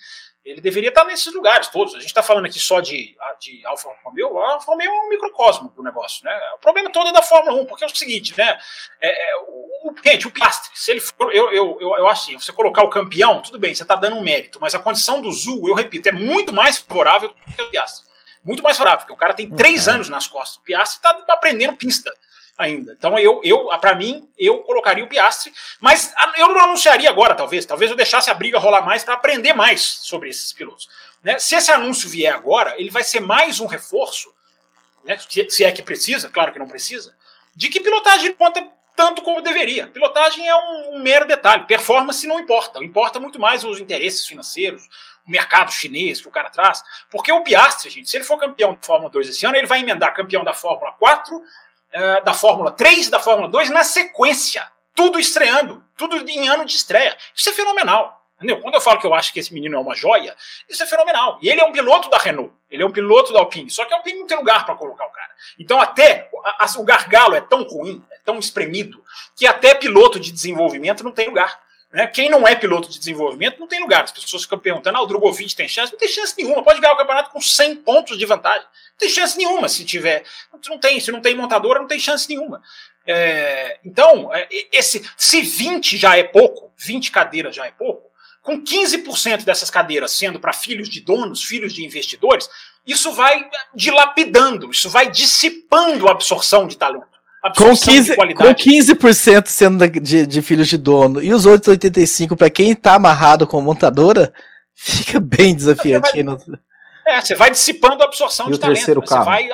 Ele deveria estar nesses lugares todos. A gente está falando aqui só de, de Alfa Romeo. A Alfa Romeo é um microcosmo do negócio. Né? O problema todo é da Fórmula 1, porque é o seguinte, né? É, é, o, gente, o Piastri, se ele for, eu, eu, eu, eu acho assim, você colocar o campeão, tudo bem, você está dando um mérito, mas a condição do Zul, eu repito, é muito mais favorável do que o Piastri. Muito mais favorável, porque o cara tem três uhum. anos nas costas. O Piastri está aprendendo pista ainda. Então, eu, eu para mim, eu colocaria o Piastri, mas eu não anunciaria agora, talvez. Talvez eu deixasse a briga rolar mais para aprender mais sobre esses pilotos. Né? Se esse anúncio vier agora, ele vai ser mais um reforço, né? se é que precisa, claro que não precisa, de que pilotagem conta tanto como deveria. Pilotagem é um, um, mero detalhe. Performance não importa. Importa muito mais os interesses financeiros, o mercado chinês que o cara traz. Porque o Piastri, gente, se ele for campeão da Fórmula 2 esse ano, ele vai emendar campeão da Fórmula 4, eh, da Fórmula 3 da Fórmula 2 na sequência. Tudo estreando. Tudo em ano de estreia. Isso é fenomenal. Entendeu? Quando eu falo que eu acho que esse menino é uma joia, isso é fenomenal. E ele é um piloto da Renault, ele é um piloto da Alpine, só que a Alpine não tem lugar para colocar o cara. Então, até a, a, o gargalo é tão ruim, é tão espremido, que até piloto de desenvolvimento não tem lugar. Né? Quem não é piloto de desenvolvimento não tem lugar. As pessoas ficam perguntando: ah, o Drogovic tem chance? Não tem chance nenhuma. Pode ganhar o campeonato com 100 pontos de vantagem. Não tem chance nenhuma se tiver. Não tem, se não tem montadora, não tem chance nenhuma. É, então, é, esse, se 20 já é pouco, 20 cadeiras já é pouco, com 15% dessas cadeiras sendo para filhos de donos, filhos de investidores, isso vai dilapidando, isso vai dissipando a absorção de talento. Com 15%, com 15 sendo de, de, filhos de dono e os outros 85% para quem está amarrado com montadora, [LAUGHS] fica bem desafiante. Você vai, é, você vai dissipando a absorção e de talento. Terceiro você, vai,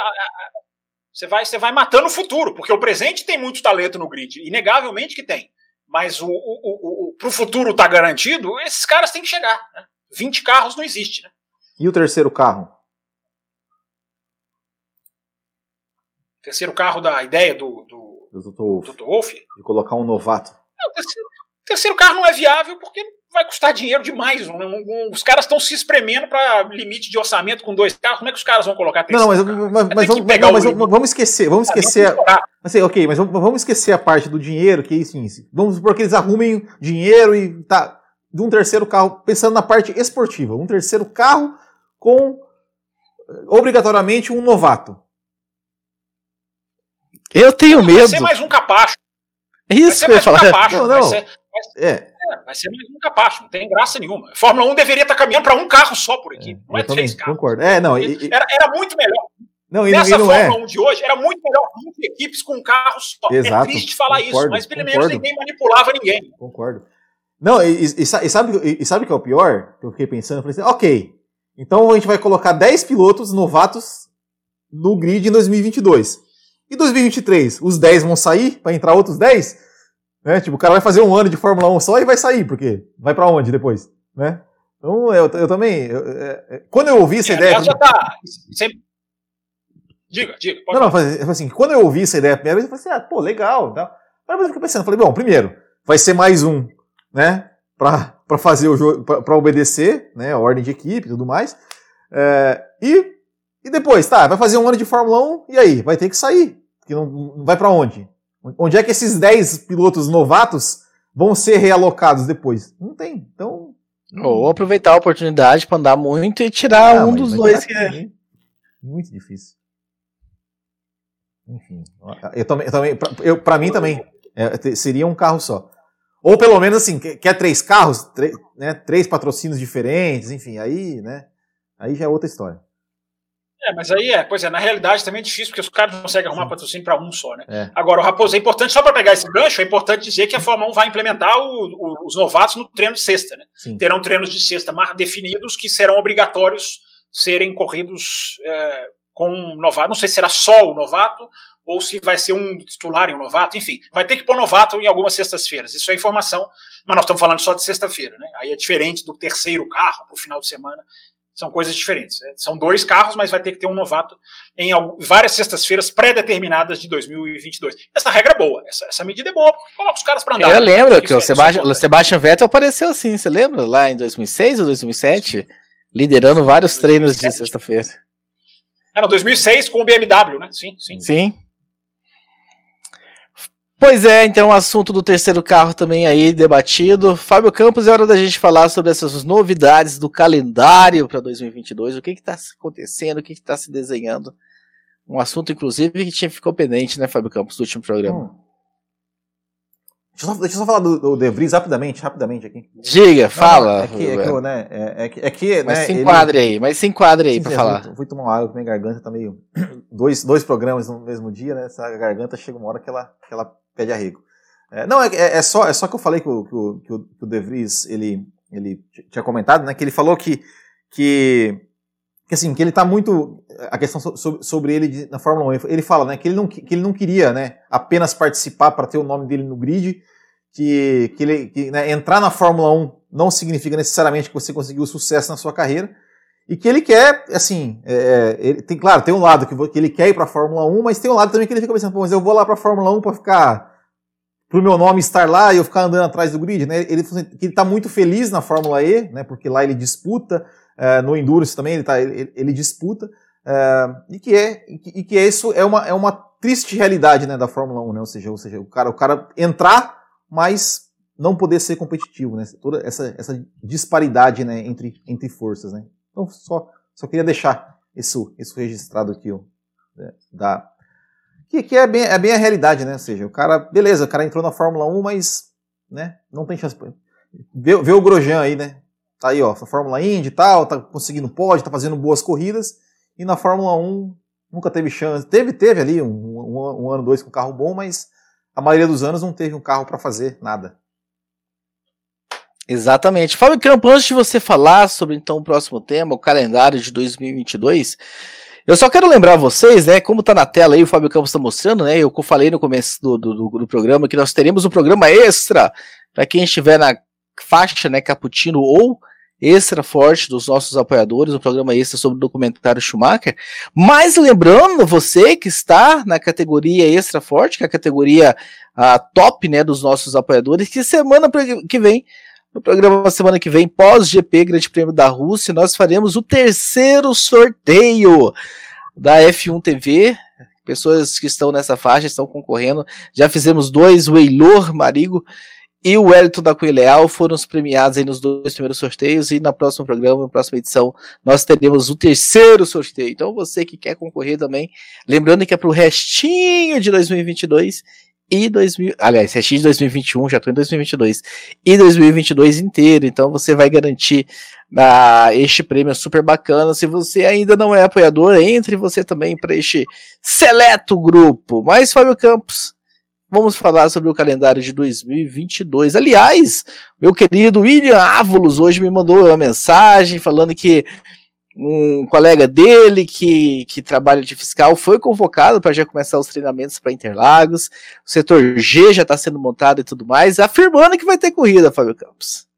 você, vai, você vai matando o futuro, porque o presente tem muito talento no grid, inegavelmente que tem mas o, o, o, o para o futuro estar tá garantido, esses caras têm que chegar. Né? 20 carros não existe. Né? E o terceiro carro? Terceiro carro da ideia do, do, do Dr. Wolf. Dr. Wolf. De colocar um novato. Não, o terceiro, terceiro carro não é viável porque vai custar dinheiro demais. Um, um, os caras estão se espremendo para limite de orçamento com dois carros. Como é que os caras vão colocar terceiro? Não, mas, mas, mas, vamos, não, mas vamos, esquecer, vamos esquecer. Assim, ok, mas vamos esquecer a parte do dinheiro, que sim, vamos supor que eles arrumem dinheiro e tá de um terceiro carro, pensando na parte esportiva, um terceiro carro com obrigatoriamente um novato. Eu tenho medo. Vai ser mais um capacho. Isso vai ser mais um capacho. Não, não. Vai ser, vai, é. é. vai ser mais um capacho, não tem graça nenhuma. A Fórmula 1 deveria estar caminhando para um carro só por equipe. É, não é três carros. Concordo. É, não, e, era, era muito melhor. Não, e Nessa não, Fórmula é. 1 de hoje, era muito melhor 20 equipes com um carro só. É Exato, é triste falar concordo, isso, mas pelo menos ninguém manipulava ninguém. Concordo. Não, e, e, e sabe, e, sabe o que é o pior? Eu fiquei pensando, eu falei assim, ok, então a gente vai colocar 10 pilotos novatos no grid em 2022. E 2023, os 10 vão sair para entrar outros 10? Né? Tipo, o cara vai fazer um ano de Fórmula 1 só e vai sair, porque vai para onde depois? Né? Então, eu, eu também. Eu, é, é, quando eu ouvi essa é, ideia. Já tá. Sempre... Diga, diga. Não, não, assim, quando eu ouvi essa ideia a primeira vez, eu falei assim, ah, pô, legal. Tá. Mas eu fiquei pensando, falei, bom, primeiro, vai ser mais um, né? Para fazer o jogo, para obedecer, né? A ordem de equipe e tudo mais. É, e e depois, tá, vai fazer um ano de Fórmula 1, e aí? Vai ter que sair. Que não, não vai para onde? Onde é que esses 10 pilotos novatos vão ser realocados depois? Não tem. Então. Ou aproveitar a oportunidade para andar muito e tirar ah, um dos dois que é. Muito difícil. Enfim. Eu também. Também eu, pra mim também. É, seria um carro só. Ou pelo menos assim, quer três carros, três, né, três patrocínios diferentes, enfim, aí, né? Aí já é outra história. É, mas aí é, pois é, na realidade também é difícil, porque os caras não conseguem arrumar patrocínio para um só, né? É. Agora, o Raposo, é importante, só para pegar esse gancho, é importante dizer que a Fórmula 1 vai implementar o, o, os novatos no treino de sexta, né? Sim. Terão treinos de sexta mais definidos que serão obrigatórios serem corridos é, com um novato. Não sei se será só o novato ou se vai ser um titular e um novato, enfim, vai ter que pôr novato em algumas sextas-feiras. Isso é informação, mas nós estamos falando só de sexta-feira, né? Aí é diferente do terceiro carro para o final de semana são coisas diferentes. Né? São dois carros, mas vai ter que ter um novato em várias sextas-feiras pré-determinadas de 2022. Essa regra é boa, essa, essa medida é boa, coloca os caras para andar. Eu lembro que o, Sebastian, o Sebastian Vettel apareceu assim, você lembra? Lá em 2006 ou 2007? Liderando vários 2007. treinos de sexta-feira. Era 2006 com o BMW, né? Sim, sim. Sim. Pois é, então o assunto do terceiro carro também aí debatido. Fábio Campos, é hora da gente falar sobre essas novidades do calendário para 2022. O que está acontecendo, o que está se desenhando. Um assunto, inclusive, que tinha ficou pendente, né, Fábio Campos, do último programa. Hum. Deixa eu, só, deixa eu só falar do, do De Vries rapidamente, rapidamente aqui. Diga, fala. Não, é que, é que, né, é, é que, é que mas né, se enquadre ele... aí, mas se enquadre aí sim, pra sim, falar. Fui, fui, tomar uma água, minha garganta tá meio... [COUGHS] dois, dois programas no mesmo dia, né? Essa garganta chega uma hora que ela, que ela pede arrego. É, não, é, é, só, é só que eu falei que o, que o, que o De Vries, ele, ele tinha comentado, né? Que ele falou que, que que assim, que ele está muito a questão sobre, sobre ele de, na Fórmula 1, ele fala, né, que ele não que ele não queria, né, apenas participar para ter o nome dele no grid, que, que ele que, né, entrar na Fórmula 1 não significa necessariamente que você conseguiu sucesso na sua carreira e que ele quer, assim, é, é ele tem claro, tem um lado que, que ele quer ir para a Fórmula 1, mas tem um lado também que ele fica pensando, mas eu vou lá para a Fórmula 1 para ficar pro meu nome estar lá e eu ficar andando atrás do grid, né? Ele assim, está muito feliz na Fórmula E, né? Porque lá ele disputa, é, no Endurance também ele, tá, ele, ele disputa, é, e que é e que, isso é uma, é uma triste realidade né, da Fórmula 1, né? Ou seja, ou seja, o cara, o cara entrar, mas não poder ser competitivo, né? Toda essa, essa disparidade né, entre, entre forças, né? Então só, só queria deixar isso, isso registrado aqui, né, da, que, que é, bem, é bem a realidade, né? Ou seja, o cara, beleza, o cara entrou na Fórmula 1, mas né, não tem chance. Vê, vê o Grosjean aí, né? Tá aí, ó, na Fórmula Indy e tal, tá conseguindo pódio, tá fazendo boas corridas. E na Fórmula 1 nunca teve chance. Teve, teve ali um, um, um ano, dois com carro bom, mas a maioria dos anos não teve um carro para fazer nada. Exatamente. Fábio Campo, antes de você falar sobre então o próximo tema, o calendário de 2022, eu só quero lembrar vocês, né, como tá na tela aí, o Fábio Campos está mostrando, né, eu falei no começo do, do, do, programa que nós teremos um programa extra para quem estiver na faixa, né, Caputino ou extra forte dos nossos apoiadores, um programa extra sobre o documentário Schumacher. Mas lembrando você que está na categoria extra forte, que é a categoria a top, né, dos nossos apoiadores, que semana que vem no programa semana que vem, pós-GP Grande Prêmio da Rússia, nós faremos o terceiro sorteio da F1 TV. Pessoas que estão nessa faixa estão concorrendo. Já fizemos dois, o Eilor Marigo e o Wellington da Cunha Leal foram os premiados aí nos dois primeiros sorteios e na próxima programa, na próxima edição, nós teremos o terceiro sorteio. Então você que quer concorrer também, lembrando que é para o restinho de 2022 e 2000, aliás, restinho de 2021, já estou em 2022 e 2022 inteiro. Então você vai garantir uh, este prêmio super bacana. Se você ainda não é apoiador, entre você também para este seleto grupo. Mas Fábio Campos vamos falar sobre o calendário de 2022. Aliás, meu querido William Ávolos hoje me mandou uma mensagem falando que um colega dele que, que trabalha de fiscal foi convocado para já começar os treinamentos para Interlagos. O setor G já está sendo montado e tudo mais, afirmando que vai ter corrida, Fábio Campos.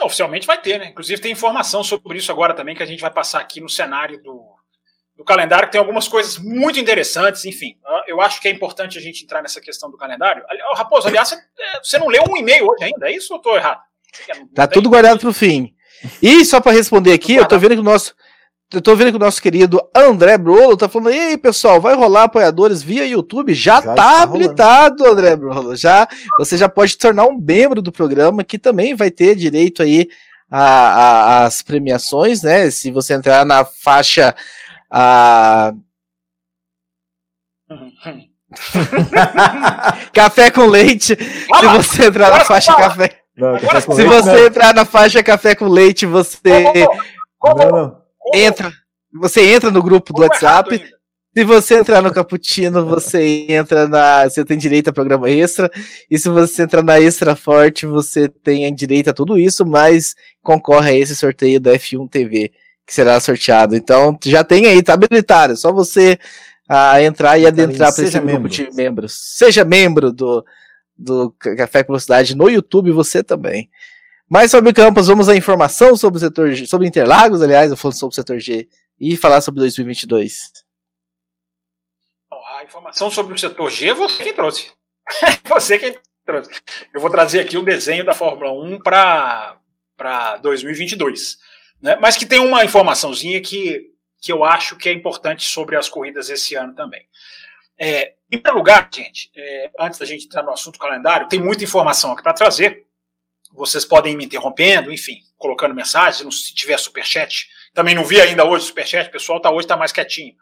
Oficialmente vai ter, né? Inclusive tem informação sobre isso agora também que a gente vai passar aqui no cenário do, do calendário, que tem algumas coisas muito interessantes, enfim. Eu acho que é importante a gente entrar nessa questão do calendário. Raposo, aliás, você não leu um e-mail hoje ainda, é isso ou estou errado? Tá tudo guardado para o fim. E só para responder aqui, eu tô vendo que o nosso eu tô vendo que o nosso querido André Brolo tá falando, e aí, pessoal, vai rolar apoiadores via YouTube? Já, já tá habilitado, rolando. André Brolo. Já, você já pode se tornar um membro do programa, que também vai ter direito aí às premiações, né? Se você entrar na faixa a... [LAUGHS] [LAUGHS] café com leite. Se você entrar na faixa café. Não, se você entrar na faixa café com leite, você não, entra. Você entra no grupo do WhatsApp. Se você entrar no Cappuccino, você entra na. Você tem direito a programa extra. E se você entrar na Extra Forte, você tem direito a tudo isso, mas concorre a esse sorteio da F1 TV que será sorteado. Então já tem aí, tá habilitado. É só você ah, entrar e adentrar para esse membro. grupo de membros. Seja membro do, do Café com Velocidade no YouTube, você também. Mas sobre Campos, vamos à informação sobre o setor G, sobre Interlagos, aliás, eu falo sobre o setor G e falar sobre 2022. A informação sobre o setor G é você quem trouxe. [LAUGHS] você quem trouxe. Eu vou trazer aqui o desenho da Fórmula 1 para 2022 né? mas que tem uma informaçãozinha que, que eu acho que é importante sobre as corridas esse ano também. É, em primeiro lugar, gente, é, antes da gente entrar no assunto calendário, tem muita informação aqui para trazer. Vocês podem ir me interrompendo, enfim, colocando mensagens, se tiver superchat. Também não vi ainda hoje o superchat, o pessoal tá, hoje está mais quietinho.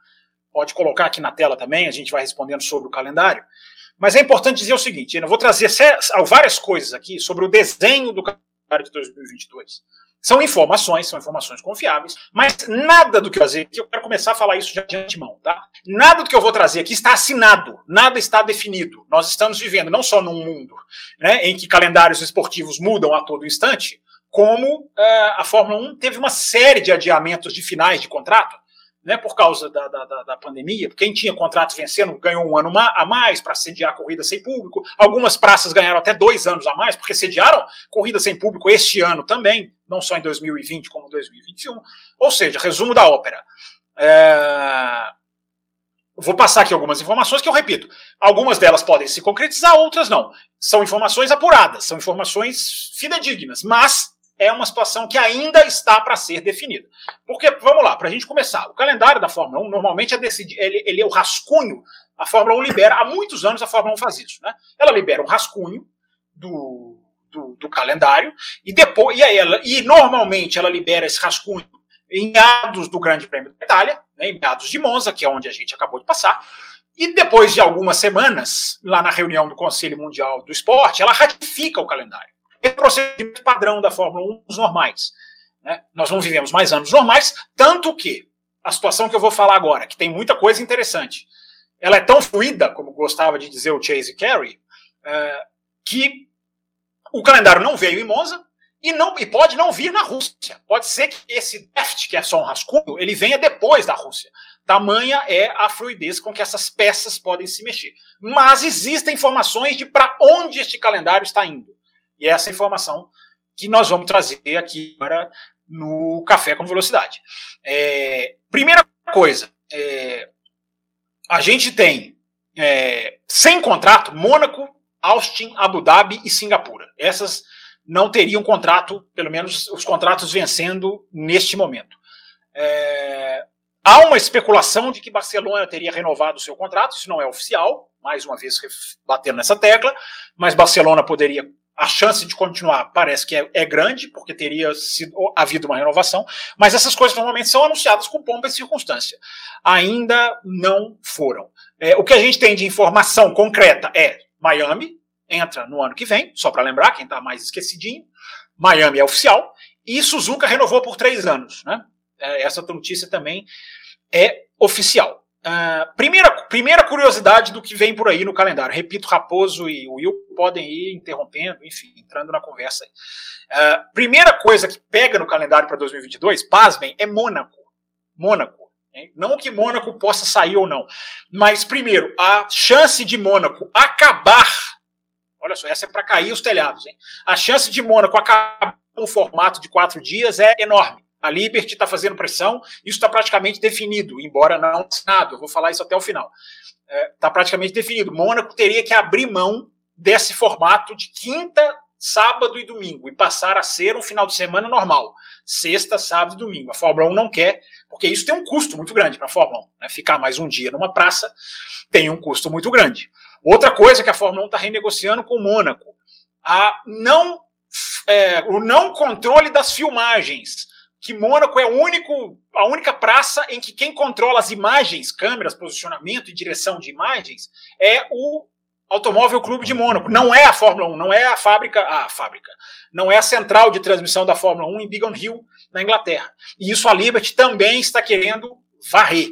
Pode colocar aqui na tela também, a gente vai respondendo sobre o calendário. Mas é importante dizer o seguinte: eu vou trazer várias coisas aqui sobre o desenho do calendário de 2022. São informações, são informações confiáveis, mas nada do que eu fazer aqui, eu quero começar a falar isso de antemão, tá? Nada do que eu vou trazer aqui está assinado, nada está definido. Nós estamos vivendo não só num mundo né, em que calendários esportivos mudam a todo instante, como uh, a Fórmula 1 teve uma série de adiamentos de finais de contrato né, por causa da, da, da, pandemia. Quem tinha contrato vencendo ganhou um ano a mais para sediar corrida sem público. Algumas praças ganharam até dois anos a mais, porque sediaram corrida sem público este ano também, não só em 2020 como 2021. Ou seja, resumo da ópera. É... Vou passar aqui algumas informações que eu repito. Algumas delas podem se concretizar, outras não. São informações apuradas, são informações fidedignas, mas é uma situação que ainda está para ser definida. Porque, vamos lá, para a gente começar, o calendário da Fórmula 1 normalmente é decidido, ele, ele, é o rascunho, a Fórmula 1 libera, há muitos anos a Fórmula 1 faz isso, né? Ela libera um rascunho do, do, do calendário, e depois, e, aí ela, e normalmente ela libera esse rascunho em meados do Grande Prêmio da Itália, né, em meados de Monza, que é onde a gente acabou de passar, e depois de algumas semanas, lá na reunião do Conselho Mundial do Esporte, ela ratifica o calendário procedimento padrão da Fórmula 1 os normais. Né? Nós não vivemos mais anos normais, tanto que a situação que eu vou falar agora, que tem muita coisa interessante, ela é tão fluida, como gostava de dizer o Chase Carey, é, que o calendário não veio em Monza e, não, e pode não vir na Rússia. Pode ser que esse déficit, que é só um rascunho, ele venha depois da Rússia. Tamanha é a fluidez com que essas peças podem se mexer. Mas existem informações de para onde este calendário está indo. E é essa informação que nós vamos trazer aqui para no Café com Velocidade. É, primeira coisa, é, a gente tem é, sem contrato Mônaco, Austin, Abu Dhabi e Singapura. Essas não teriam contrato, pelo menos os contratos vencendo neste momento. É, há uma especulação de que Barcelona teria renovado o seu contrato, isso não é oficial, mais uma vez batendo nessa tecla, mas Barcelona poderia a chance de continuar parece que é, é, grande, porque teria sido, havido uma renovação, mas essas coisas normalmente são anunciadas com pompa e circunstância. Ainda não foram. É, o que a gente tem de informação concreta é Miami entra no ano que vem, só para lembrar, quem está mais esquecidinho. Miami é oficial. E Suzuka renovou por três anos. Né? É, essa notícia também é oficial. Uh, primeira, primeira curiosidade do que vem por aí no calendário. Repito, Raposo e Will podem ir interrompendo, enfim, entrando na conversa aí. Uh, primeira coisa que pega no calendário para 2022, pasmem, é Mônaco. Mônaco. Hein? Não que Mônaco possa sair ou não, mas primeiro, a chance de Mônaco acabar. Olha só, essa é para cair os telhados. Hein? A chance de Mônaco acabar com o formato de quatro dias é enorme. A Liberty está fazendo pressão, isso está praticamente definido, embora não assinado. Eu vou falar isso até o final. Está é, tá praticamente definido. Mônaco teria que abrir mão desse formato de quinta, sábado e domingo e passar a ser um final de semana normal. Sexta, sábado e domingo. A Fórmula 1 não quer, porque isso tem um custo muito grande para a Fórmula 1. Né? Ficar mais um dia numa praça tem um custo muito grande. Outra coisa que a Fórmula 1 está renegociando com o Mônaco, a não, é, o não controle das filmagens que Mônaco é único, a única praça em que quem controla as imagens, câmeras, posicionamento e direção de imagens é o Automóvel Clube de Mônaco. Não é a Fórmula 1, não é a fábrica, a fábrica, não é a central de transmissão da Fórmula 1 em Biggin Hill, na Inglaterra. E isso a Liberty também está querendo varrer.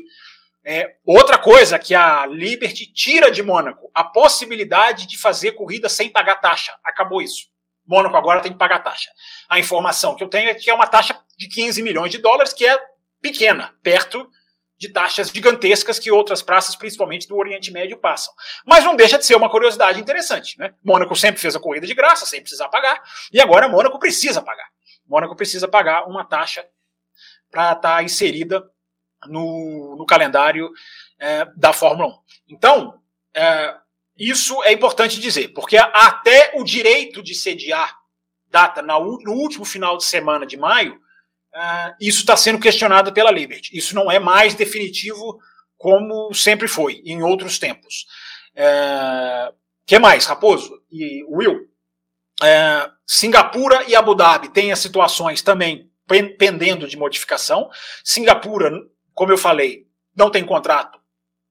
É, outra coisa que a Liberty tira de Mônaco, a possibilidade de fazer corrida sem pagar taxa. Acabou isso. Mônaco agora tem que pagar taxa. A informação que eu tenho é que é uma taxa de 15 milhões de dólares, que é pequena, perto de taxas gigantescas que outras praças, principalmente do Oriente Médio, passam. Mas não deixa de ser uma curiosidade interessante. Né? Mônaco sempre fez a corrida de graça, sem precisar pagar, e agora Mônaco precisa pagar. Mônaco precisa pagar uma taxa para estar tá inserida no, no calendário é, da Fórmula 1. Então, é, isso é importante dizer, porque até o direito de sediar data no último final de semana de maio, uh, isso está sendo questionado pela Liberty. Isso não é mais definitivo como sempre foi em outros tempos. Uh, que mais, Raposo e Will? Uh, Singapura e Abu Dhabi têm as situações também pendendo de modificação. Singapura, como eu falei, não tem contrato,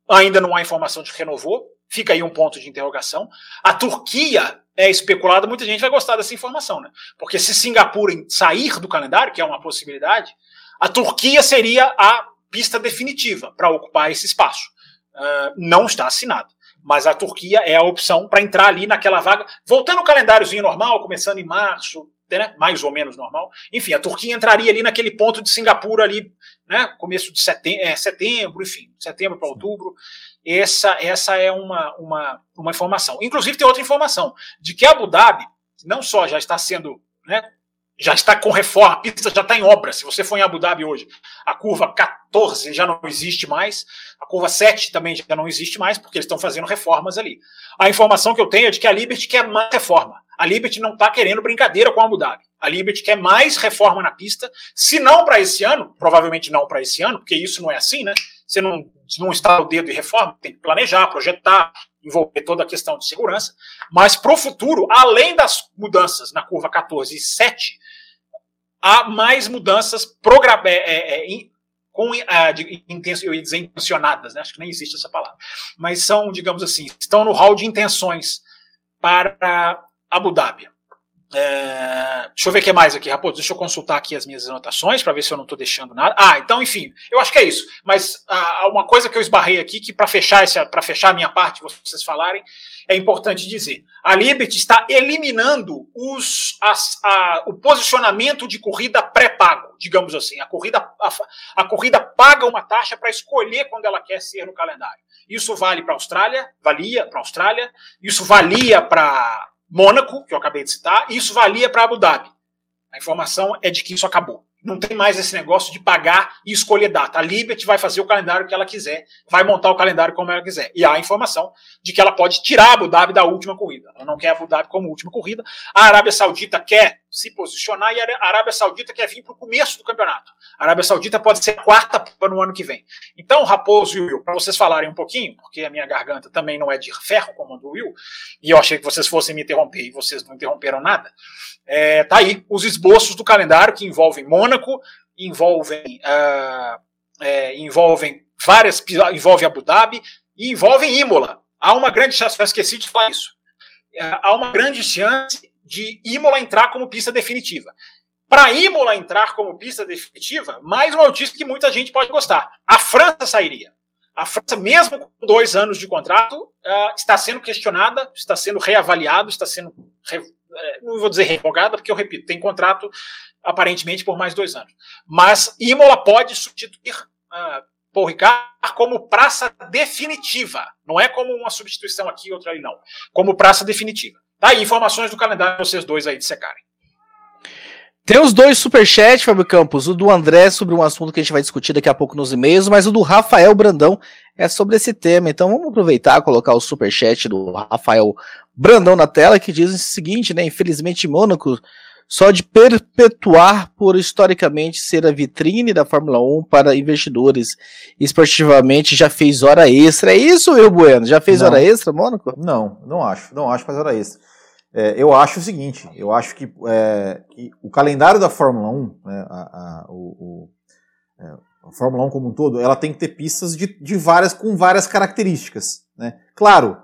ainda não há informação de que renovou Fica aí um ponto de interrogação. A Turquia é especulada, muita gente vai gostar dessa informação, né? Porque se Singapura sair do calendário, que é uma possibilidade, a Turquia seria a pista definitiva para ocupar esse espaço. Uh, não está assinado. Mas a Turquia é a opção para entrar ali naquela vaga, voltando ao calendáriozinho normal, começando em março, né, mais ou menos normal. Enfim, a Turquia entraria ali naquele ponto de Singapura ali, né, começo de setembro, é, setembro enfim, setembro para outubro. Essa, essa é uma, uma, uma informação. Inclusive tem outra informação de que Abu Dhabi não só já está sendo, né, já está com reforma, a pista já está em obra. Se você for em Abu Dhabi hoje, a curva 14 já não existe mais, a curva 7 também já não existe mais, porque eles estão fazendo reformas ali. A informação que eu tenho é de que a Liberty quer mais reforma. A Liberty não está querendo brincadeira com a Abu Dhabi. A Liberty quer mais reforma na pista, se não para esse ano, provavelmente não para esse ano, porque isso não é assim, né? Você não, não está o dedo e reforma, tem que planejar, projetar, envolver toda a questão de segurança. Mas para o futuro, além das mudanças na curva 14 e 7, há mais mudanças programadas. É, é, é com uh, de, intenso, eu ia dizer intencionadas, né? acho que nem existe essa palavra, mas são, digamos assim, estão no hall de intenções para Abu Dhabi. É, deixa eu ver o que mais aqui, Raposo. Deixa eu consultar aqui as minhas anotações para ver se eu não estou deixando nada. Ah, então, enfim, eu acho que é isso. Mas ah, uma coisa que eu esbarrei aqui, que para fechar para fechar a minha parte, vocês falarem, é importante dizer. A Liberty está eliminando os, as, a, o posicionamento de corrida pré-pago, digamos assim. A corrida, a, a corrida paga uma taxa para escolher quando ela quer ser no calendário. Isso vale para a Austrália, valia para a Austrália, isso valia para Mônaco, que eu acabei de citar, e isso valia para Abu Dhabi. A informação é de que isso acabou. Não tem mais esse negócio de pagar e escolher data. A Liberty vai fazer o calendário que ela quiser, vai montar o calendário como ela quiser. E há a informação de que ela pode tirar Abu Dhabi da última corrida. Ela não quer Abu Dhabi como última corrida. A Arábia Saudita quer se posicionar e a Arábia Saudita quer vir para o começo do campeonato. A Arábia Saudita pode ser a quarta no ano que vem. Então, Raposo e Will, para vocês falarem um pouquinho, porque a minha garganta também não é de ferro como a do Will, e eu achei que vocês fossem me interromper e vocês não interromperam nada. É, tá aí os esboços do calendário que envolvem Mônaco, envolvem, uh, é, envolvem várias, envolve Abu Dhabi e envolvem Imola. Há uma grande chance, eu esqueci de falar isso. Uh, há uma grande chance de Imola entrar como pista definitiva. Para Imola entrar como pista definitiva, mais uma notícia que muita gente pode gostar. A França sairia. A França, mesmo com dois anos de contrato, uh, está sendo questionada, está sendo reavaliado, está sendo é, não vou dizer revogada, porque eu repito, tem contrato aparentemente por mais dois anos. Mas Imola pode substituir uh, Paul Ricard como praça definitiva. Não é como uma substituição aqui e outra ali, não. Como praça definitiva. Tá aí, informações do calendário para vocês dois aí de secarem. Tem os dois superchats, Fábio Campos. O do André sobre um assunto que a gente vai discutir daqui a pouco nos e-mails, mas o do Rafael Brandão é sobre esse tema. Então vamos aproveitar e colocar o superchat do Rafael Brandão na tela, que diz o seguinte, né? Infelizmente, Mônaco, só de perpetuar por historicamente ser a vitrine da Fórmula 1 para investidores esportivamente já fez hora extra. É isso, Will Bueno? Já fez não, hora extra, Mônaco? Não, não acho. Não acho fazer hora extra. É, eu acho o seguinte, eu acho que, é, que o calendário da Fórmula 1, né, a, a, o, o, é, a, Fórmula 1 como um todo, ela tem que ter pistas de, de várias, com várias características. Né? Claro,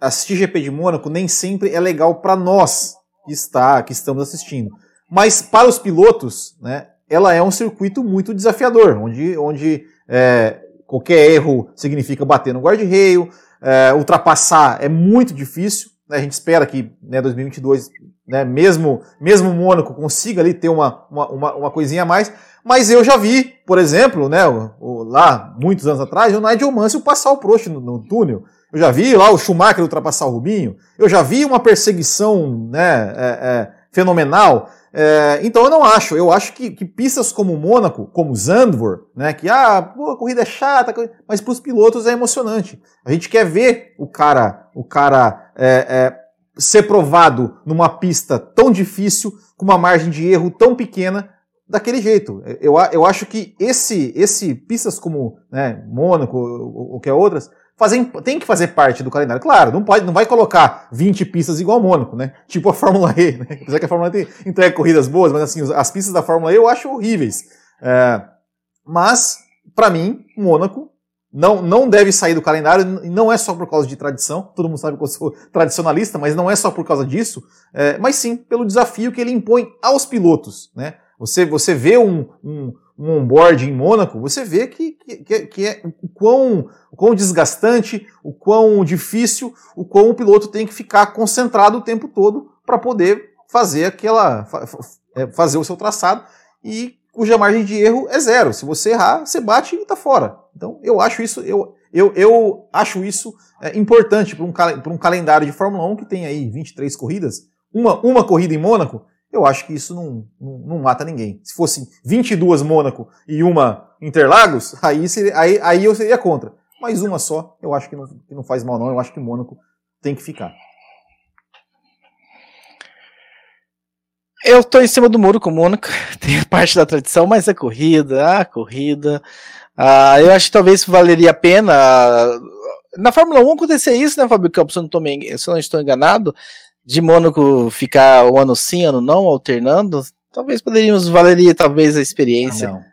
assistir GP de Mônaco nem sempre é legal para nós que, está, que estamos assistindo. Mas para os pilotos, né, ela é um circuito muito desafiador, onde, onde é, qualquer erro significa bater no guarda-reio, é, ultrapassar é muito difícil. Né, a gente espera que né, 2022, né, mesmo mesmo Mônaco consiga ali ter uma, uma, uma, uma, coisinha a mais. Mas eu já vi, por exemplo, né, o, o, lá muitos anos atrás, o Nigel Mansell passar o Prost no, no, túnel. Eu já vi lá o Schumacher ultrapassar o Rubinho. Eu já vi uma perseguição né, é, é, fenomenal. É, então eu não acho. Eu acho que, que pistas como Mônaco, como Zandvoort, né, que ah, pô, a corrida é chata, mas para os pilotos é emocionante. A gente quer ver o cara, o cara é, é, ser provado numa pista tão difícil, com uma margem de erro tão pequena, daquele jeito. Eu, eu acho que esse, esse pistas como né, Mônaco ou, é outras fazem, tem que fazer parte do calendário. Claro, não pode, não vai colocar 20 pistas igual Mônaco, né? Tipo a Fórmula E, né? [LAUGHS] Apesar que a Fórmula E entrega corridas boas, mas assim, as pistas da Fórmula E eu acho horríveis. É, mas, para mim, Mônaco não, não deve sair do calendário, e não é só por causa de tradição, todo mundo sabe que eu sou tradicionalista, mas não é só por causa disso, é, mas sim pelo desafio que ele impõe aos pilotos. Né? Você, você vê um, um, um onboard em Mônaco, você vê que, que, que é o quão, o quão desgastante, o quão difícil, o quão o piloto tem que ficar concentrado o tempo todo para poder fazer aquela é, fazer o seu traçado e cuja margem de erro é zero. Se você errar, você bate e está fora. Então eu acho isso eu, eu, eu acho isso é, importante para um, um calendário de Fórmula 1 que tem aí 23 corridas, uma, uma corrida em Mônaco, eu acho que isso não, não, não mata ninguém. Se fossem 22 Mônaco e uma Interlagos, aí, seria, aí, aí eu seria contra. Mas uma só, eu acho que não, que não faz mal não, eu acho que Mônaco tem que ficar. Eu tô em cima do muro com o Mônaco, [LAUGHS] tem parte da tradição, mas a corrida, a corrida. Ah, eu acho que talvez valeria a pena. Na Fórmula 1 acontecia isso, né, Fábio Campos? Se eu não, tô, se eu não estou enganado de Mônaco ficar um ano sim, ano não, alternando, talvez poderíamos valeria talvez a experiência. não.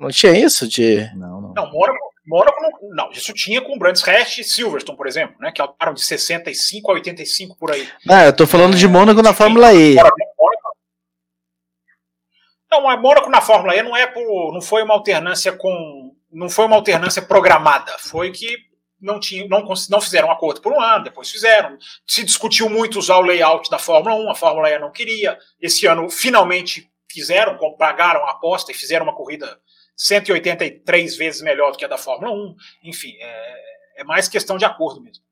não tinha isso de. Não, não. Não, Mônaco, Mônaco não, não, isso tinha com o Brands Hatch e Silverstone, por exemplo, né? Que alternaram de 65 a 85 por aí. Ah, eu tô falando de Mônaco na Fórmula E. Não, a Mônaco na Fórmula E não é por, não foi uma alternância com, não foi uma alternância programada, foi que não, tinham, não, não fizeram acordo por um ano, depois fizeram. Se discutiu muito usar o layout da Fórmula 1, a Fórmula E não queria. Esse ano finalmente fizeram, pagaram a aposta e fizeram uma corrida 183 vezes melhor do que a da Fórmula 1. Enfim, é, é mais questão de acordo mesmo.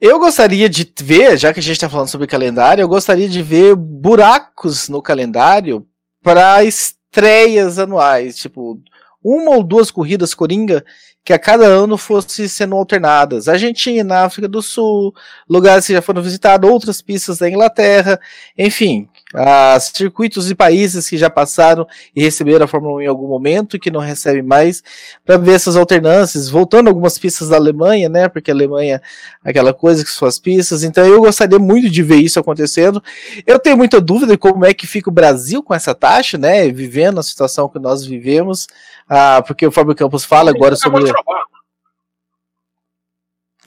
Eu gostaria de ver, já que a gente está falando sobre calendário, eu gostaria de ver buracos no calendário para estreias anuais, tipo uma ou duas corridas coringa que a cada ano fosse sendo alternadas. Argentina, África do Sul, lugares que já foram visitados, outras pistas da Inglaterra, enfim, as circuitos e países que já passaram e receberam a Fórmula 1 em algum momento e que não recebem mais, para ver essas alternâncias, voltando algumas pistas da Alemanha, né? Porque a Alemanha aquela coisa que suas pistas. Então eu gostaria muito de ver isso acontecendo. Eu tenho muita dúvida de como é que fica o Brasil com essa taxa, né? Vivendo a situação que nós vivemos, ah, porque o Fábio Campos fala agora sobre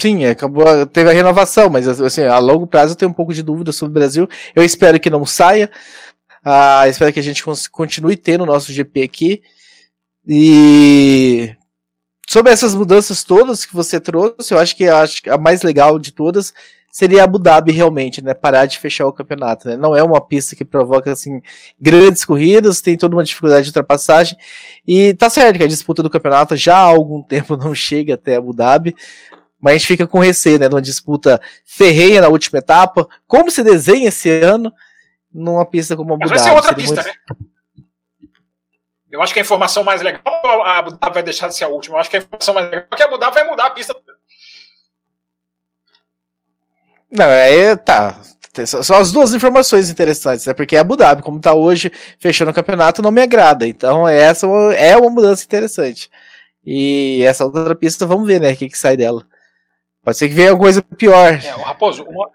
Sim, acabou, teve a renovação, mas assim, a longo prazo eu tenho um pouco de dúvida sobre o Brasil. Eu espero que não saia. Ah, espero que a gente continue tendo o nosso GP aqui. E sobre essas mudanças todas que você trouxe, eu acho que, que a mais legal de todas seria Abu Dhabi realmente, né? Parar de fechar o campeonato. Né? Não é uma pista que provoca assim grandes corridas, tem toda uma dificuldade de ultrapassagem. E tá certo que a disputa do campeonato já há algum tempo [LAUGHS] não chega até Abu Dhabi mas a gente fica com receio, né? Numa disputa ferreia na última etapa. Como se desenha esse ano numa pista como a Abu Dhabi? Vai ser outra pista, muito... né? Eu acho que a informação mais legal a Abu Dhabi vai deixar de ser a última. Eu acho que a informação mais legal é que a Abu Dhabi vai mudar a pista. Não, aí tá. São as duas informações interessantes, né? Porque a Abu Dhabi, como tá hoje, fechando o campeonato, não me agrada. Então, essa é uma mudança interessante. E essa outra pista, vamos ver, né? O que, que sai dela. Pode ser que venha coisa pior. É, Raposo, uma,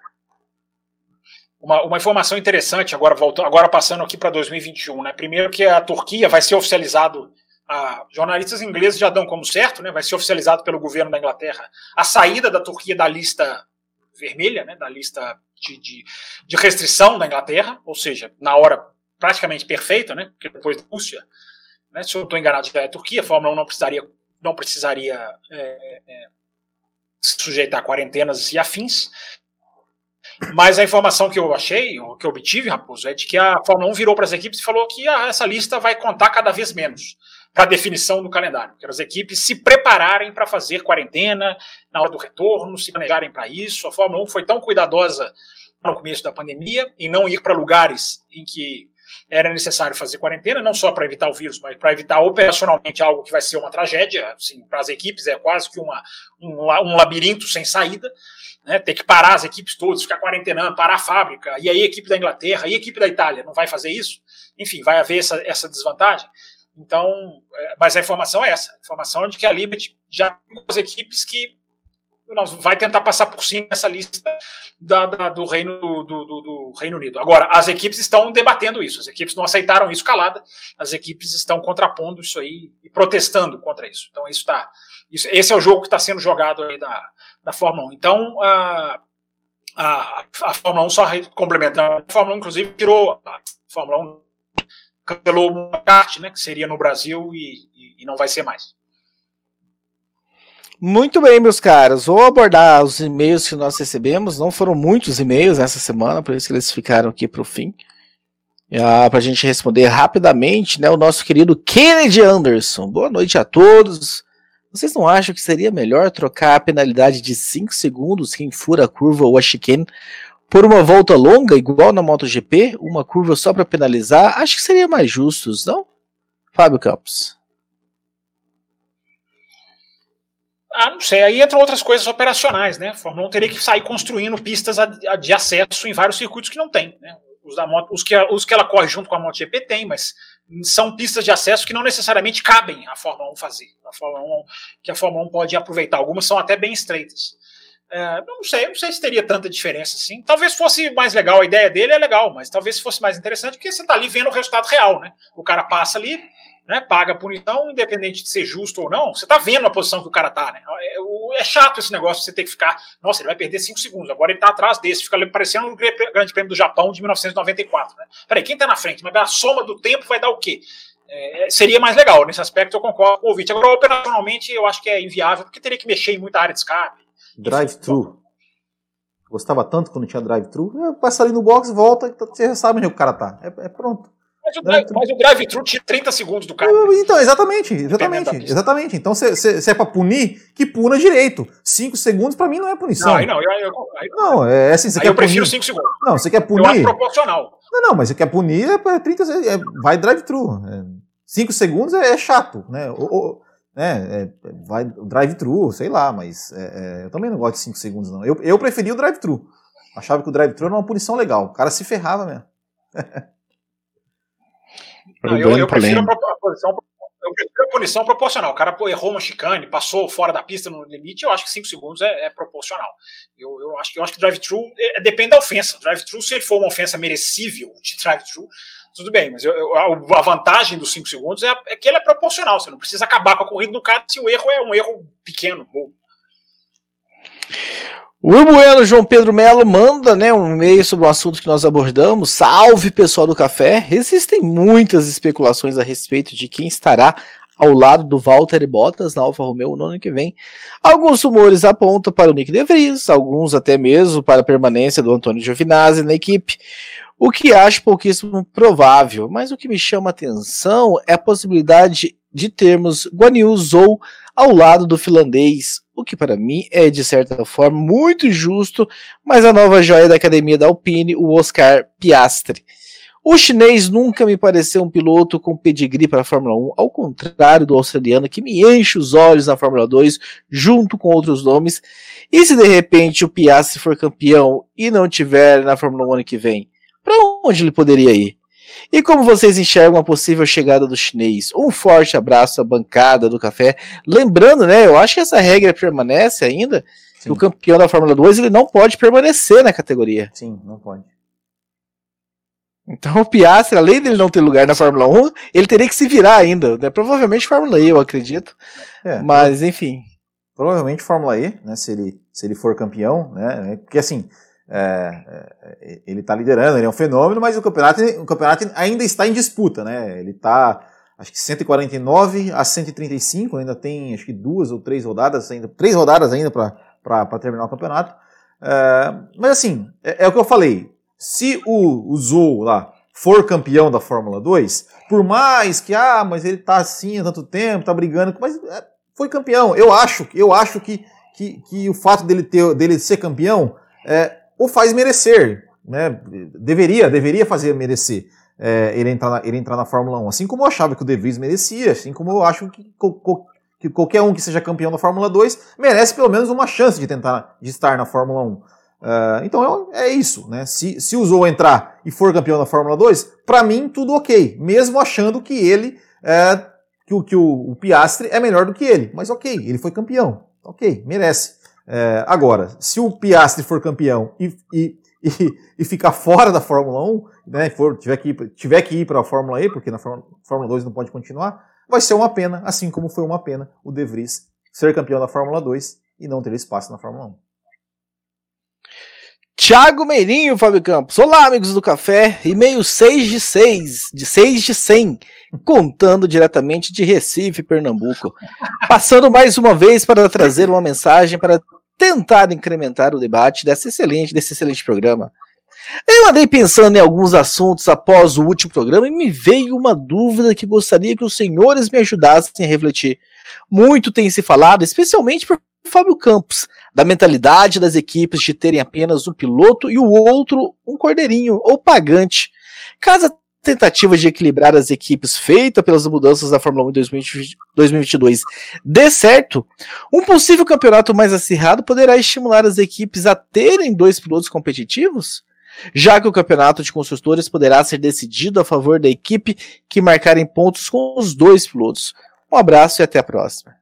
uma, uma, informação interessante, agora, voltando, agora passando aqui para 2021, né? Primeiro que a Turquia vai ser oficializado, a, jornalistas ingleses já dão como certo, né? Vai ser oficializado pelo governo da Inglaterra a saída da Turquia da lista vermelha, né? Da lista de, de, de restrição da Inglaterra, ou seja, na hora praticamente perfeita, né? Porque depois da Rússia, né? Se eu estou enganado, já é a Turquia, a Fórmula 1 não precisaria, não precisaria é, é, se sujeitar a quarentenas e afins. Mas a informação que eu achei, ou que eu obtive, Raposo, é de que a Fórmula 1 virou para as equipes e falou que ah, essa lista vai contar cada vez menos para a definição do calendário. Que as equipes se prepararem para fazer quarentena na hora do retorno, se planejarem para isso. A Fórmula 1 foi tão cuidadosa no começo da pandemia em não ir para lugares em que era necessário fazer quarentena, não só para evitar o vírus, mas para evitar operacionalmente algo que vai ser uma tragédia. Assim, para as equipes é quase que uma, um, um labirinto sem saída. Né, ter que parar as equipes todas, ficar quarentenando, parar a fábrica, e aí a equipe da Inglaterra, e a equipe da Itália não vai fazer isso? Enfim, vai haver essa, essa desvantagem. Então, é, mas a informação é essa: a informação é de que a Liberty já tem as equipes que vai tentar passar por cima essa lista da, da, do, Reino, do, do, do, Reino Unido. Agora, as equipes estão debatendo isso, as equipes não aceitaram isso calada, as equipes estão contrapondo isso aí e protestando contra isso. Então, isso tá. Isso, esse é o jogo que está sendo jogado aí da, da Fórmula 1. Então, a, a, a Fórmula 1 só complementando, a Fórmula 1, inclusive, tirou a Fórmula 1 cancelou uma kart, né, que seria no Brasil e, e, e não vai ser mais. Muito bem, meus caros. Vou abordar os e-mails que nós recebemos. Não foram muitos e-mails essa semana, por isso que eles ficaram aqui para o fim. Ah, para a gente responder rapidamente, né? O nosso querido Kennedy Anderson. Boa noite a todos. Vocês não acham que seria melhor trocar a penalidade de 5 segundos quem fura a curva ou a chicane por uma volta longa, igual na MotoGP? Uma curva só para penalizar? Acho que seria mais justo, não? Fábio Campos. Ah, não sei. Aí entram outras coisas operacionais, né? A Fórmula 1 teria que sair construindo pistas de acesso em vários circuitos que não tem. Né? Os, da moto, os, que, os que ela corre junto com a MotoGP tem, mas são pistas de acesso que não necessariamente cabem à Fórmula 1 fazer. A Fórmula 1, que a Fórmula 1 pode aproveitar. Algumas são até bem estreitas. É, não sei, não sei se teria tanta diferença assim. Talvez fosse mais legal, a ideia dele é legal, mas talvez fosse mais interessante porque você está ali vendo o resultado real, né? O cara passa ali, né, paga a punição, independente de ser justo ou não, você está vendo a posição que o cara está, né? É, é, chato esse negócio você ter que ficar, nossa, ele vai perder 5 segundos, agora ele está atrás desse, fica parecendo o um Grande Prêmio do Japão de 1994, né? Peraí, quem está na frente? Mas a soma do tempo vai dar o quê? É, seria mais legal, nesse aspecto eu concordo com o ouvinte. Agora, operacionalmente, eu acho que é inviável, porque teria que mexer em muita área de escape. Drive-thru. Gostava tanto quando tinha drive-thru. Passa ali no box, volta, você já sabe onde o cara tá. É, é pronto. Mas o, drive, mas o drive-thru tinha 30 segundos do cara. Então, exatamente, exatamente, exatamente. Então, se, é pra punir, que puna direito. 5 segundos pra mim não é punição. Não, aí não. Eu, aí, não, é assim, você aí quer eu prefiro 5 segundos. Não, você quer punir... Eu acho proporcional. Não, não, mas você quer punir, é 30 é, vai drive-thru. 5 é, segundos é, é, chato, né? O, né, é, vai drive-thru, sei lá, mas é, é, eu também não gosto de 5 segundos, não. Eu, eu preferi o drive-thru. Achava que o drive-thru era uma punição legal. O cara se ferrava mesmo. [LAUGHS] Não, eu, eu, prefiro a posição, eu prefiro a punição proporcional. O cara errou uma chicane, passou fora da pista no limite, eu acho que 5 segundos é, é, proporcional. Eu, eu, acho que, eu acho que drive-thru é, depende da ofensa. Drive-thru, se ele for uma ofensa merecível de drive-thru, tudo bem, mas eu, a vantagem dos 5 segundos é, é, que ele é proporcional. Você não precisa acabar com a corrida do cara se o erro é um erro pequeno, bobo. O Bueno João Pedro Melo manda né, um e-mail sobre o assunto que nós abordamos. Salve pessoal do café! Existem muitas especulações a respeito de quem estará ao lado do Walter Bottas na Alfa Romeo no ano que vem. Alguns rumores apontam para o Nick De Vries, alguns até mesmo para a permanência do Antônio Giovinazzi na equipe, o que acho pouquíssimo provável, mas o que me chama atenção é a possibilidade de termos Guan Yu Zhou ao lado do finlandês, o que para mim é de certa forma muito justo, mas a nova joia da academia da Alpine, o Oscar Piastri. O chinês nunca me pareceu um piloto com pedigree para a Fórmula 1, ao contrário do australiano que me enche os olhos na Fórmula 2, junto com outros nomes. E se de repente o Piastri for campeão e não tiver na Fórmula 1 ano que vem, para onde ele poderia ir? E como vocês enxergam a possível chegada do chinês? Um forte abraço à bancada do café. Lembrando, né, eu acho que essa regra permanece ainda. Sim. O campeão da Fórmula 2 ele não pode permanecer na categoria. Sim, não pode. Então o Piastri, além dele não ter lugar na Fórmula 1, ele teria que se virar ainda. Né? Provavelmente Fórmula E, eu acredito. É, Mas, enfim. Provavelmente Fórmula E, né? Se ele, se ele for campeão, né? Porque assim, é, é, ele está liderando, ele é um fenômeno, mas o campeonato, o campeonato ainda está em disputa, né? Ele está, acho que 149 a 135, ainda tem acho que duas ou três rodadas ainda, três rodadas ainda para terminar o campeonato. É, mas assim, é, é, o que eu falei. Se o, o Zou lá for campeão da Fórmula 2, por mais que, ah, mas ele está assim há tanto tempo, está brigando, mas é, foi campeão. Eu acho, eu acho que, que, que o fato dele, ter, dele ser campeão é, o faz merecer, né? Deveria, deveria fazer merecer é, ele, entrar na, ele entrar na Fórmula 1. Assim como eu achava que o De Vries merecia, assim como eu acho que, que qualquer um que seja campeão da Fórmula 2 merece pelo menos uma chance de tentar de estar na Fórmula 1. Uh, é, então é, é, isso, né? Se, se o Zou entrar e for campeão da Fórmula 2, para mim tudo ok, mesmo achando que ele é, que, o, que o, o Piastri é melhor do que ele. Mas ok, ele foi campeão, ok, merece. É, agora, se o Piastri for campeão e, e, e, e, ficar fora da Fórmula 1, né, for, tiver que ir, tiver que ir para a Fórmula E, porque na Fórmula 2 não pode continuar, vai ser uma pena, assim como foi uma pena o De Vries ser campeão da Fórmula 2 e não ter espaço na Fórmula 1. Tiago Meirinho, Fábio Campos. Olá, amigos do café. E-mail 6 de 6, de 6 de 100, contando diretamente de Recife, Pernambuco. Passando mais uma vez para trazer uma mensagem para tentar incrementar o debate desse excelente, desse excelente programa. Eu andei pensando em alguns assuntos após o último programa e me veio uma dúvida que gostaria que os senhores me ajudassem a refletir. Muito tem se falado, especialmente por Fábio Campos, da mentalidade das equipes de terem apenas um piloto e o outro um cordeirinho ou pagante. Caso a tentativa de equilibrar as equipes feita pelas mudanças da Fórmula 1 em 2022 dê certo, um possível campeonato mais acirrado poderá estimular as equipes a terem dois pilotos competitivos? Já que o campeonato de construtores poderá ser decidido a favor da equipe que marcarem pontos com os dois pilotos. Um abraço e até a próxima.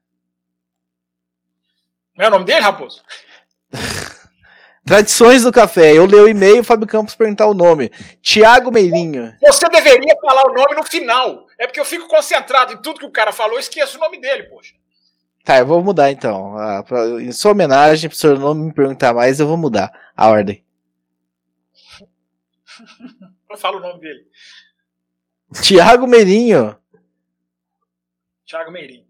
é o nome dele, Raposo? [LAUGHS] Tradições do café. Eu leio o e-mail, o Fábio Campos perguntar o nome. Tiago Meirinho. Você deveria falar o nome no final. É porque eu fico concentrado em tudo que o cara falou, eu esqueço o nome dele, poxa. Tá, eu vou mudar então. Ah, pra, em sua homenagem, para o senhor não me perguntar mais, eu vou mudar a ordem. [LAUGHS] Eu falo o nome dele. Tiago Meirinho. Tiago Meirinho.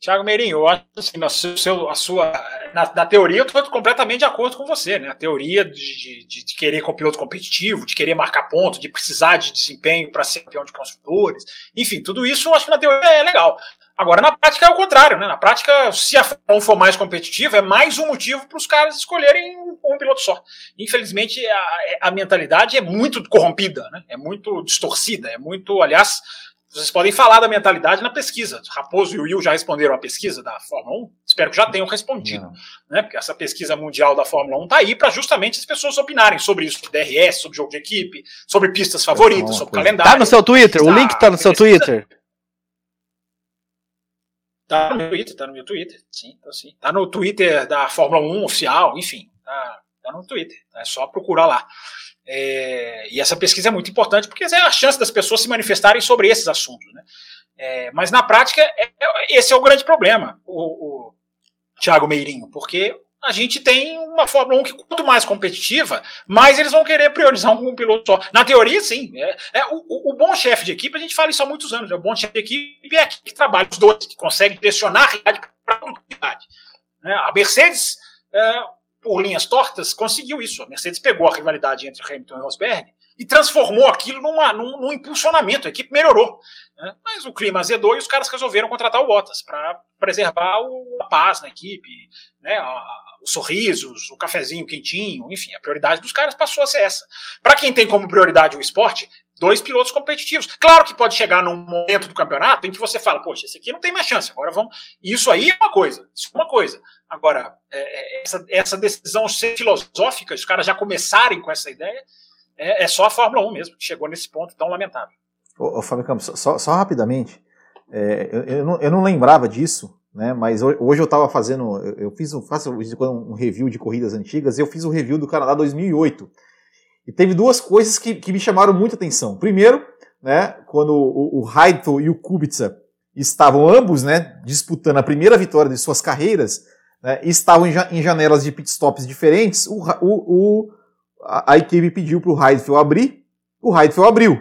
Tiago Meirinho, eu acho assim, na, seu, a sua, na, na teoria eu estou completamente de acordo com você, né? A teoria de, de, de querer com piloto competitivo, de querer marcar ponto, de precisar de desempenho para ser campeão de construtores, enfim, tudo isso eu acho que na teoria é legal. Agora, na prática é o contrário, né? Na prática, se a Fórmula 1 for mais competitiva, é mais um motivo para os caras escolherem um, um, piloto só. Infelizmente, a, a mentalidade é muito corrompida, né? É muito distorcida, é muito, aliás, vocês podem falar da mentalidade na pesquisa. Raposo e o Will já responderam a pesquisa da Fórmula 1. Espero que já tenham respondido. Né? Porque essa pesquisa mundial da Fórmula 1 está aí para justamente as pessoas opinarem sobre isso, sobre DRS, sobre jogo de equipe, sobre pistas favoritas, sobre coisa. calendário. Tá no seu Twitter, o link tá no seu Twitter. Tá no meu Twitter, tá no meu Twitter. Sim, tá sim. Tá no Twitter da Fórmula 1 oficial, enfim. Tá, tá no Twitter. É só procurar lá. É, e essa pesquisa é muito importante porque é a chance das pessoas se manifestarem sobre esses assuntos. Né? É, mas na prática, é, é esse é o grande problema, o, o Thiago Meirinho, porque a gente tem uma Fórmula 1 que, quanto mais competitiva, mais eles vão querer priorizar um, piloto só. Na teoria, sim. É, é o, o, bom chefe de equipe, a gente fala isso há muitos anos, é o bom chefe de equipe é aquele que trabalha os dois, que consegue direcionar a realidade para a produtividade. Né? A Mercedes. É, por linhas tortas, conseguiu isso. A Mercedes pegou a rivalidade entre Hamilton e Rosberg e transformou aquilo numa, num, num impulsionamento. A equipe melhorou. Né? Mas o clima azedou e os caras resolveram contratar o Bottas para preservar o, a paz na equipe, né? A, os sorrisos, o cafezinho quentinho, enfim, a prioridade dos caras passou a ser essa. Para quem tem como prioridade o esporte, dois pilotos competitivos. Claro que pode chegar num momento do campeonato em que você fala, poxa, esse aqui não tem mais chance, agora vamos. Isso aí é uma coisa, isso é uma coisa. Agora, é, é essa, essa decisão ser filosófica, os caras já começarem com essa ideia, é, é, só a Fórmula 1 mesmo, que chegou nesse ponto tão lamentável. Ô, ô Fábio Campos, só, só rapidamente, é, eu, eu, não, eu não lembrava disso, né? Mas hoje eu estava fazendo, eu fiz um, faço um review de corridas antigas, eu fiz o um review do Canadá 2008. E teve duas coisas que, que me chamaram muita atenção. Primeiro, né, quando o, o Heidel e o Kubica estavam ambos, né, disputando a primeira vitória de suas carreiras, né, e estavam em, em, janelas de pitstops diferentes, o, o, o a, a, equipe pediu para o Heidel abrir, o Heidel abriu,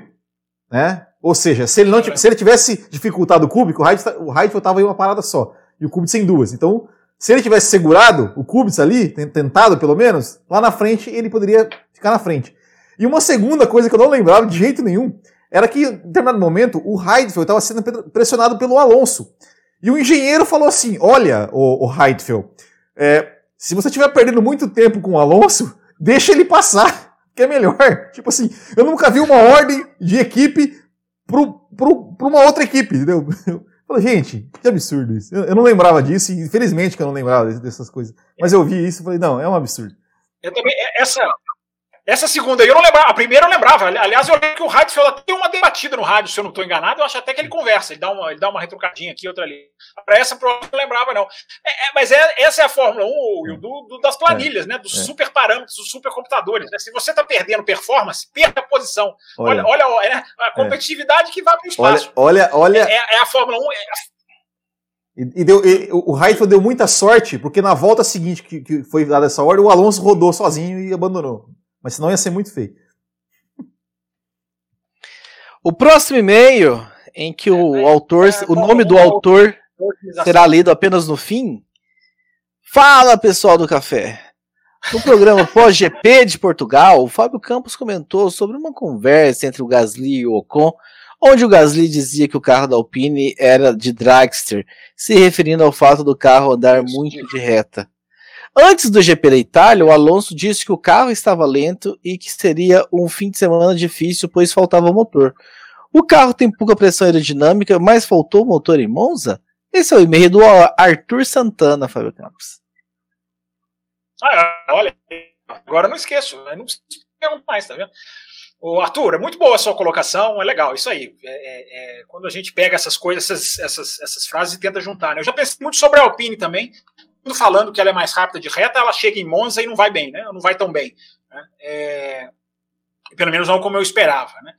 né? Ou seja, se ele não se ele tivesse dificultado o Kubica, o Heidel estava em uma parada só e o Kubica em duas. Então, se ele tivesse segurado o Kubica ali, tentado pelo menos, lá na frente ele poderia ficar na frente. E uma segunda coisa que eu não lembrava de jeito nenhum era que, em determinado momento, o Heidfeld estava sendo pressionado pelo Alonso. E o engenheiro falou assim: Olha, o, o Heidfeld, é, se você estiver perdendo muito tempo com o Alonso, deixa ele passar, que é melhor. [LAUGHS] Tipo assim, eu nunca vi uma ordem de equipe para uma outra equipe, entendeu? [LAUGHS] Eu falei, gente, que absurdo isso. Eu, eu, não lembrava disso, infelizmente que eu não lembrava dessas coisas. Mas eu vi isso e falei, não, é um absurdo. Eu também, essa, Essa segunda aí eu não lembrava. A primeira eu lembrava. Aliás, eu lembro que o Heidfeld tem uma debatida no rádio, se eu não estou enganado. Eu acho até que ele conversa. Ele dá uma, ele dá uma retrucadinha aqui, outra ali. Para essa prova eu não lembrava, não. É, é, mas é, essa é a Fórmula 1 Will, do, do, das planilhas, é, né? Dos é. super parâmetros, dos super computadores. Né? Se você está perdendo performance, perca a posição. Olha, olha, olha né? a competitividade que vai para o espaço. Olha, olha. olha... É, é, a Fórmula 1. E, deu, e, o Heidfeld deu muita sorte, porque na volta seguinte que, que foi dada essa ordem, o Alonso rodou sozinho e abandonou. Mas senão ia ser muito feio. O próximo e-mail, em que o é, autor, é, o nome do autor será lido apenas no fim. Fala pessoal do café. No programa [LAUGHS] pós-GP de Portugal, o Fábio Campos comentou sobre uma conversa entre o Gasly e o Ocon, onde o Gasly dizia que o carro da Alpine era de dragster, se referindo ao fato do carro andar muito de reta. Antes do GP da Itália, o Alonso disse que o carro estava lento e que seria um fim de semana difícil, pois faltava motor. O carro tem pouca pressão aerodinâmica, mas faltou motor em Monza? Esse é o e-mail do Arthur Santana, Fábio Campos. Ah, olha, agora não esqueço, não preciso mais, tá vendo? O Arthur, é muito boa a sua colocação, é legal, isso aí. É, é, é, quando a gente pega essas coisas, essas, essas, essas frases e tenta juntar. Né? Eu já pensei muito sobre a Alpine também, falando que ela é mais rápida de reta, ela chega em Monza e não vai bem, né? Não vai tão bem. Né? É, pelo menos não como eu esperava. Né?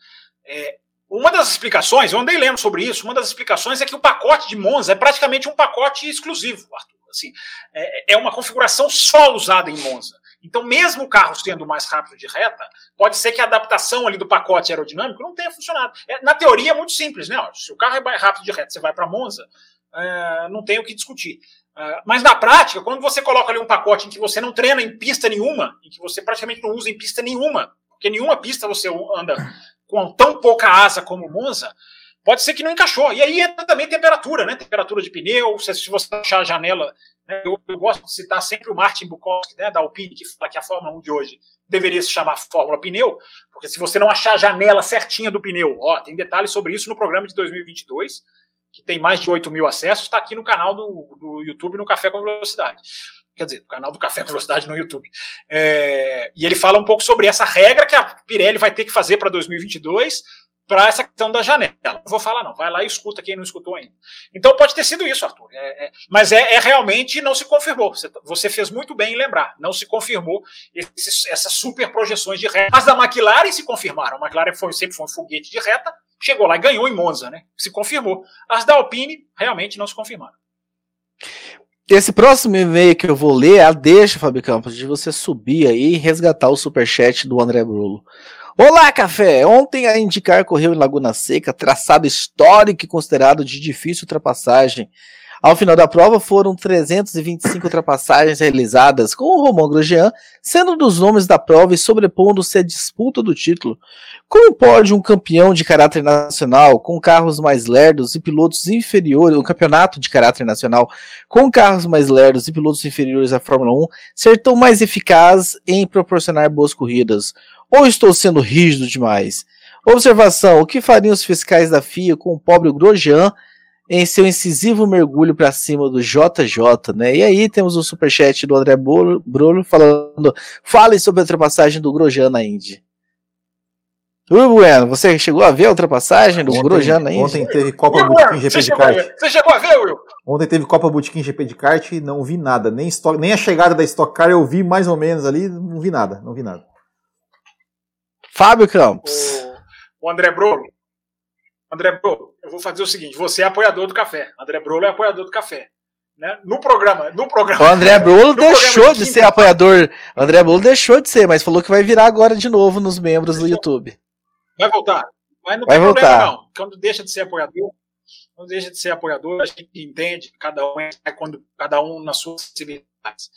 É, uma das explicações, eu andei lendo sobre isso, uma das explicações é que o pacote de Monza é praticamente um pacote exclusivo, Arthur. Assim, é, é uma configuração só usada em Monza. Então, mesmo o carro sendo mais rápido de reta, pode ser que a adaptação ali do pacote aerodinâmico não tenha funcionado. É, na teoria é muito simples, né? Se o carro é rápido de reta, você vai para Monza, é, não tem o que discutir. Ah, mas na prática, quando você coloca ali um pacote em que você não treina em pista nenhuma, em que você praticamente não usa em pista nenhuma, porque nenhuma pista você anda com tão pouca asa como Monza, pode ser que não encaixou. E aí entra também temperatura, né? Temperatura de pneu, se, você achar a janela. Né? Eu, eu, gosto de citar sempre o Martin Bukowski, né, da Alpine, que fala que a Fórmula 1 de hoje deveria se chamar Fórmula Pneu, porque se você não achar a janela certinha do pneu, ó, tem detalhes sobre isso no programa de 2022 que tem mais de 8 mil acessos, está aqui no canal do, do YouTube no Café com Velocidade. Quer dizer, no canal do Café com Velocidade no YouTube. É, e ele fala um pouco sobre essa regra que a Pirelli vai ter que fazer para 2022 para essa questão da janela. Não vou falar, não. Vai lá e escuta quem não escutou ainda. Então pode ter sido isso, Arthur. É, é, mas é, é, realmente não se confirmou. Você, você, fez muito bem em lembrar. Não se confirmou essas super projeções de reta. As da McLaren se confirmaram. A McLaren foi, sempre foi um foguete de reta, chegou lá e ganhou em Monza, né? Se confirmou. As da Alpine realmente não se confirmaram. Esse próximo e-mail que eu vou ler é a deixa, Fábio Campos, de você subir aí e resgatar o superchat do André Brulo. Olá, café! Ontem a Indicar correu em Laguna Seca, traçado histórico e considerado de difícil ultrapassagem. Ao final da prova foram 325 ultrapassagens realizadas, com o Romain Grosjean sendo um dos nomes da prova e sobrepondo-se à disputa do título. Como pode um campeão de caráter nacional, com carros mais lerdos e pilotos inferiores, um campeonato de caráter nacional, com carros mais lerdos e pilotos inferiores à Fórmula 1, ser tão mais eficaz em proporcionar boas corridas? Ou estou sendo rígido demais? Observação: o que fariam os fiscais da FIA com o pobre Grosjean em seu incisivo mergulho para cima do JJ, né? E aí temos o superchat do André Bruno falando: fale sobre a ultrapassagem do Grosjean na Indy. Will Bueno, você chegou a ver a ultrapassagem do ontem, Grosjean na Indy? Ontem teve Copa Botequim GP de kart. Você chegou a ver, Will? Ontem teve Copa Botequim GP de kart e não vi nada. Nem, stock, nem a chegada da Stock Car eu vi mais ou menos ali, não vi nada, não vi nada. Fábio Campos. O, o André Brolo. André Brolo, eu vou fazer o seguinte: você é apoiador do café. André Brolo é apoiador do café. Né? No programa, no programa. O André Brolo deixou de, de ser apoiador. O André Brolo deixou de ser, mas falou que vai virar agora de novo nos membros do YouTube. Vai voltar. Mas não vai voltar. Problema, não. Quando deixa de ser apoiador, quando deixa de ser apoiador, a gente entende cada um é quando cada um nas suas possibilidades.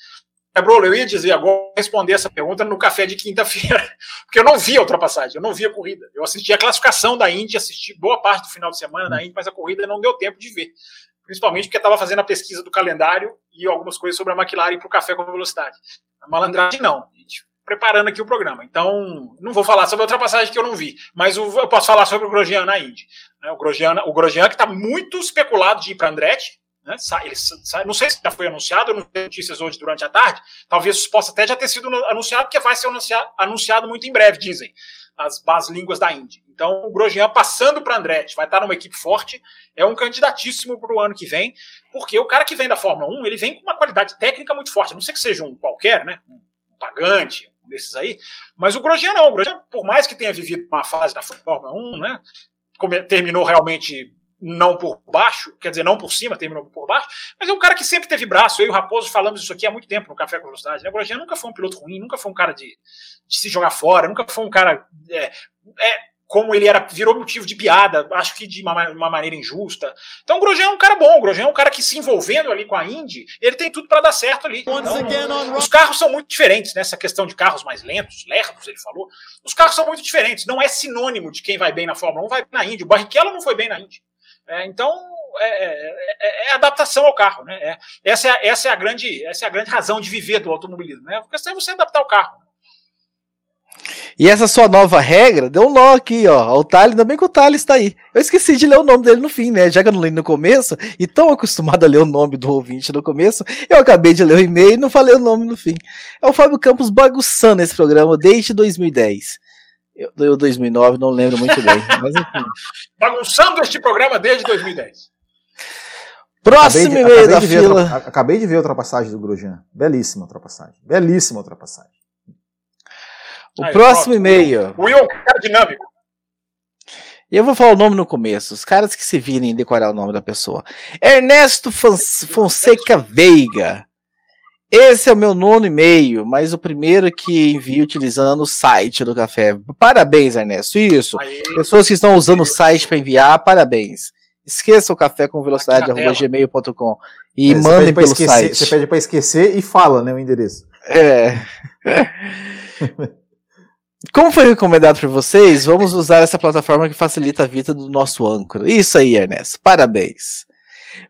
É, Bruno, eu ia dizer agora, responder essa pergunta no café de quinta-feira, [LAUGHS] porque eu não vi a ultrapassagem, eu não vi a corrida. Eu assisti a classificação da Indy, assisti boa parte do final de semana da Indy, mas a corrida não deu tempo de ver. Principalmente porque estava fazendo a pesquisa do calendário e algumas coisas sobre a McLaren para o café com velocidade. A malandragem não, gente, preparando aqui o programa. Então, não vou falar sobre a ultrapassagem que eu não vi, mas eu posso falar sobre o Grosjean na Indy. Né? O, Grosjean, o Grosjean que está muito especulado de ir para Andretti, Né? Ele, não sei se já foi anunciado, não tem notícias hoje durante a tarde. Talvez possa até já ter sido anunciado, porque vai ser anunciado, muito em breve, dizem as bases línguas da Indy. Então, o Grosjean passando para Andretti, vai estar numa equipe forte, é um candidatíssimo para o ano que vem, porque o cara que vem da Fórmula 1, ele vem com uma qualidade técnica muito forte. Não sei que seja um qualquer, né? Um pagante, um desses aí, mas o Grosjean não. O Grosjean, por mais que tenha vivido uma fase da Fórmula 1, né? Terminou realmente não por baixo, quer dizer, não por cima, terminou por baixo, mas é um cara que sempre teve braço. Eu e o Raposo falamos isso aqui há muito tempo no Café com Velocidade. Né? O Grosjean nunca foi um piloto ruim, nunca foi um cara de, de se jogar fora, nunca foi um cara. É, é, como ele era, virou motivo de piada, acho que de uma, uma, maneira injusta. Então o Grosjean é um cara bom, o Grosjean é um cara que se envolvendo ali com a Indy, ele tem tudo para dar certo ali. Então, os carros são muito diferentes, nessa né? questão de carros mais lentos, lerdos, ele falou. Os carros são muito diferentes, não é sinônimo de quem vai bem na Fórmula 1 vai bem na Indy. O Barrichello não foi bem na Indy. É, então é, é, é, é, adaptação ao carro, né? É, essa, é, essa, é a grande, essa é a grande razão de viver do automobilismo, né? Porque é você adaptar o carro. E essa sua nova regra deu um nó aqui, ó. O Thales, ainda bem que o Thales está aí. Eu esqueci de ler o nome dele no fim, né? Já que eu não li no começo, e tão acostumado a ler o nome do ouvinte no começo, eu acabei de ler o e-mail e não falei o nome no fim. É o Fábio Campos bagunçando esse programa desde 2010. Eu, eu 2009 não lembro muito bem. [LAUGHS] Mas enfim. Bagunçando este programa desde 2010. Próximo e-mail da fila. acabei de ver a ultrapassagem do Grosjean. Belíssima ultrapassagem. Belíssima ultrapassagem. O Aí, próximo e-mail. O Will, cara dinâmico. Eu vou falar o nome no começo. Os caras que se virem decorar o nome da pessoa. Ernesto Fonseca Veiga. Esse é o meu nono e-mail, mas o primeiro que envio utilizando o site do café. Parabéns, Ernesto. Isso. Aí. Pessoas que estão usando o site para enviar, parabéns. Esqueça o café com velocidade gmail.com e é, mandem pelo esquecer, site. Você pede para esquecer e fala, né, o endereço. É. [LAUGHS] Como foi recomendado por vocês, vamos usar essa plataforma que facilita a vida do nosso âncora. Isso aí, Ernesto. Parabéns.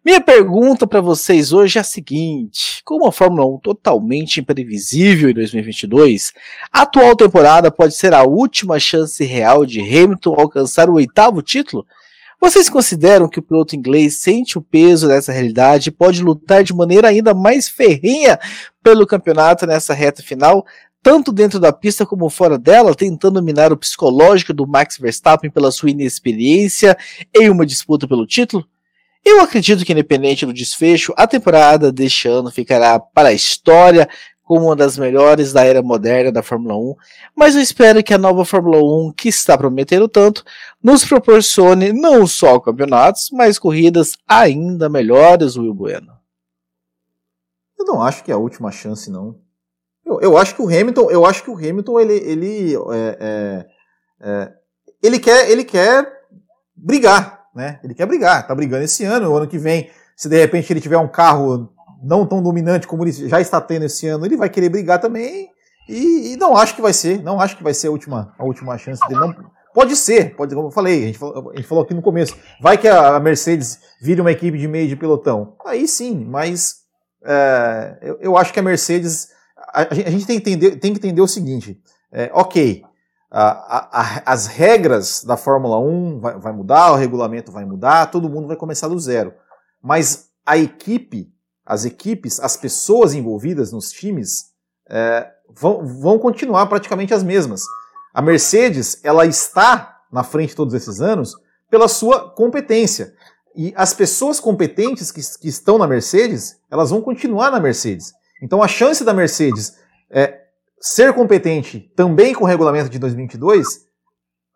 Minha pergunta para vocês hoje é a seguinte: como a Fórmula 1 totalmente imprevisível em 2022, a atual temporada pode ser a última chance real de Hamilton alcançar o oitavo título? Vocês consideram que o piloto inglês sente o peso dessa realidade e pode lutar de maneira ainda mais ferrenha pelo campeonato nessa reta final, tanto dentro da pista como fora dela, tentando minar o psicológico do Max Verstappen pela sua inexperiência em uma disputa pelo título? Eu acredito que, independente do desfecho, a temporada deste ano ficará para a história como uma das melhores da era moderna da Fórmula 1, mas eu espero que a nova Fórmula 1, que está prometendo tanto, nos proporcione não só campeonatos, mas corridas ainda melhores, Will Bueno. Eu não acho que é a última chance, não. Eu, eu acho que o Hamilton, eu acho que o Hamilton, ele, ele, é, é, é, ele quer, ele quer brigar né? Ele quer brigar, tá brigando esse ano, o ano que vem, se de repente ele tiver um carro não tão dominante como ele já está tendo esse ano, ele vai querer brigar também. E, e não acho que vai ser, não acho que vai ser a última, a última chance dele. Não, pode ser, pode, como eu falei, a gente falou, a gente falou aqui no começo, vai que a Mercedes vire uma equipe de meio de pelotão. Aí sim, mas é, eu, eu, acho que a Mercedes. A, a, gente tem que entender, tem que entender o seguinte: é, ok, a, a, as regras da Fórmula 1 vai, vai, mudar, o regulamento vai mudar, todo mundo vai começar do zero. Mas a equipe, as equipes, as pessoas envolvidas nos times é, vão, vão continuar praticamente as mesmas. A Mercedes, ela está na frente todos esses anos pela sua competência. E as pessoas competentes que, que estão na Mercedes, elas vão continuar na Mercedes. Então a chance da Mercedes é, ser competente também com o regulamento de 2022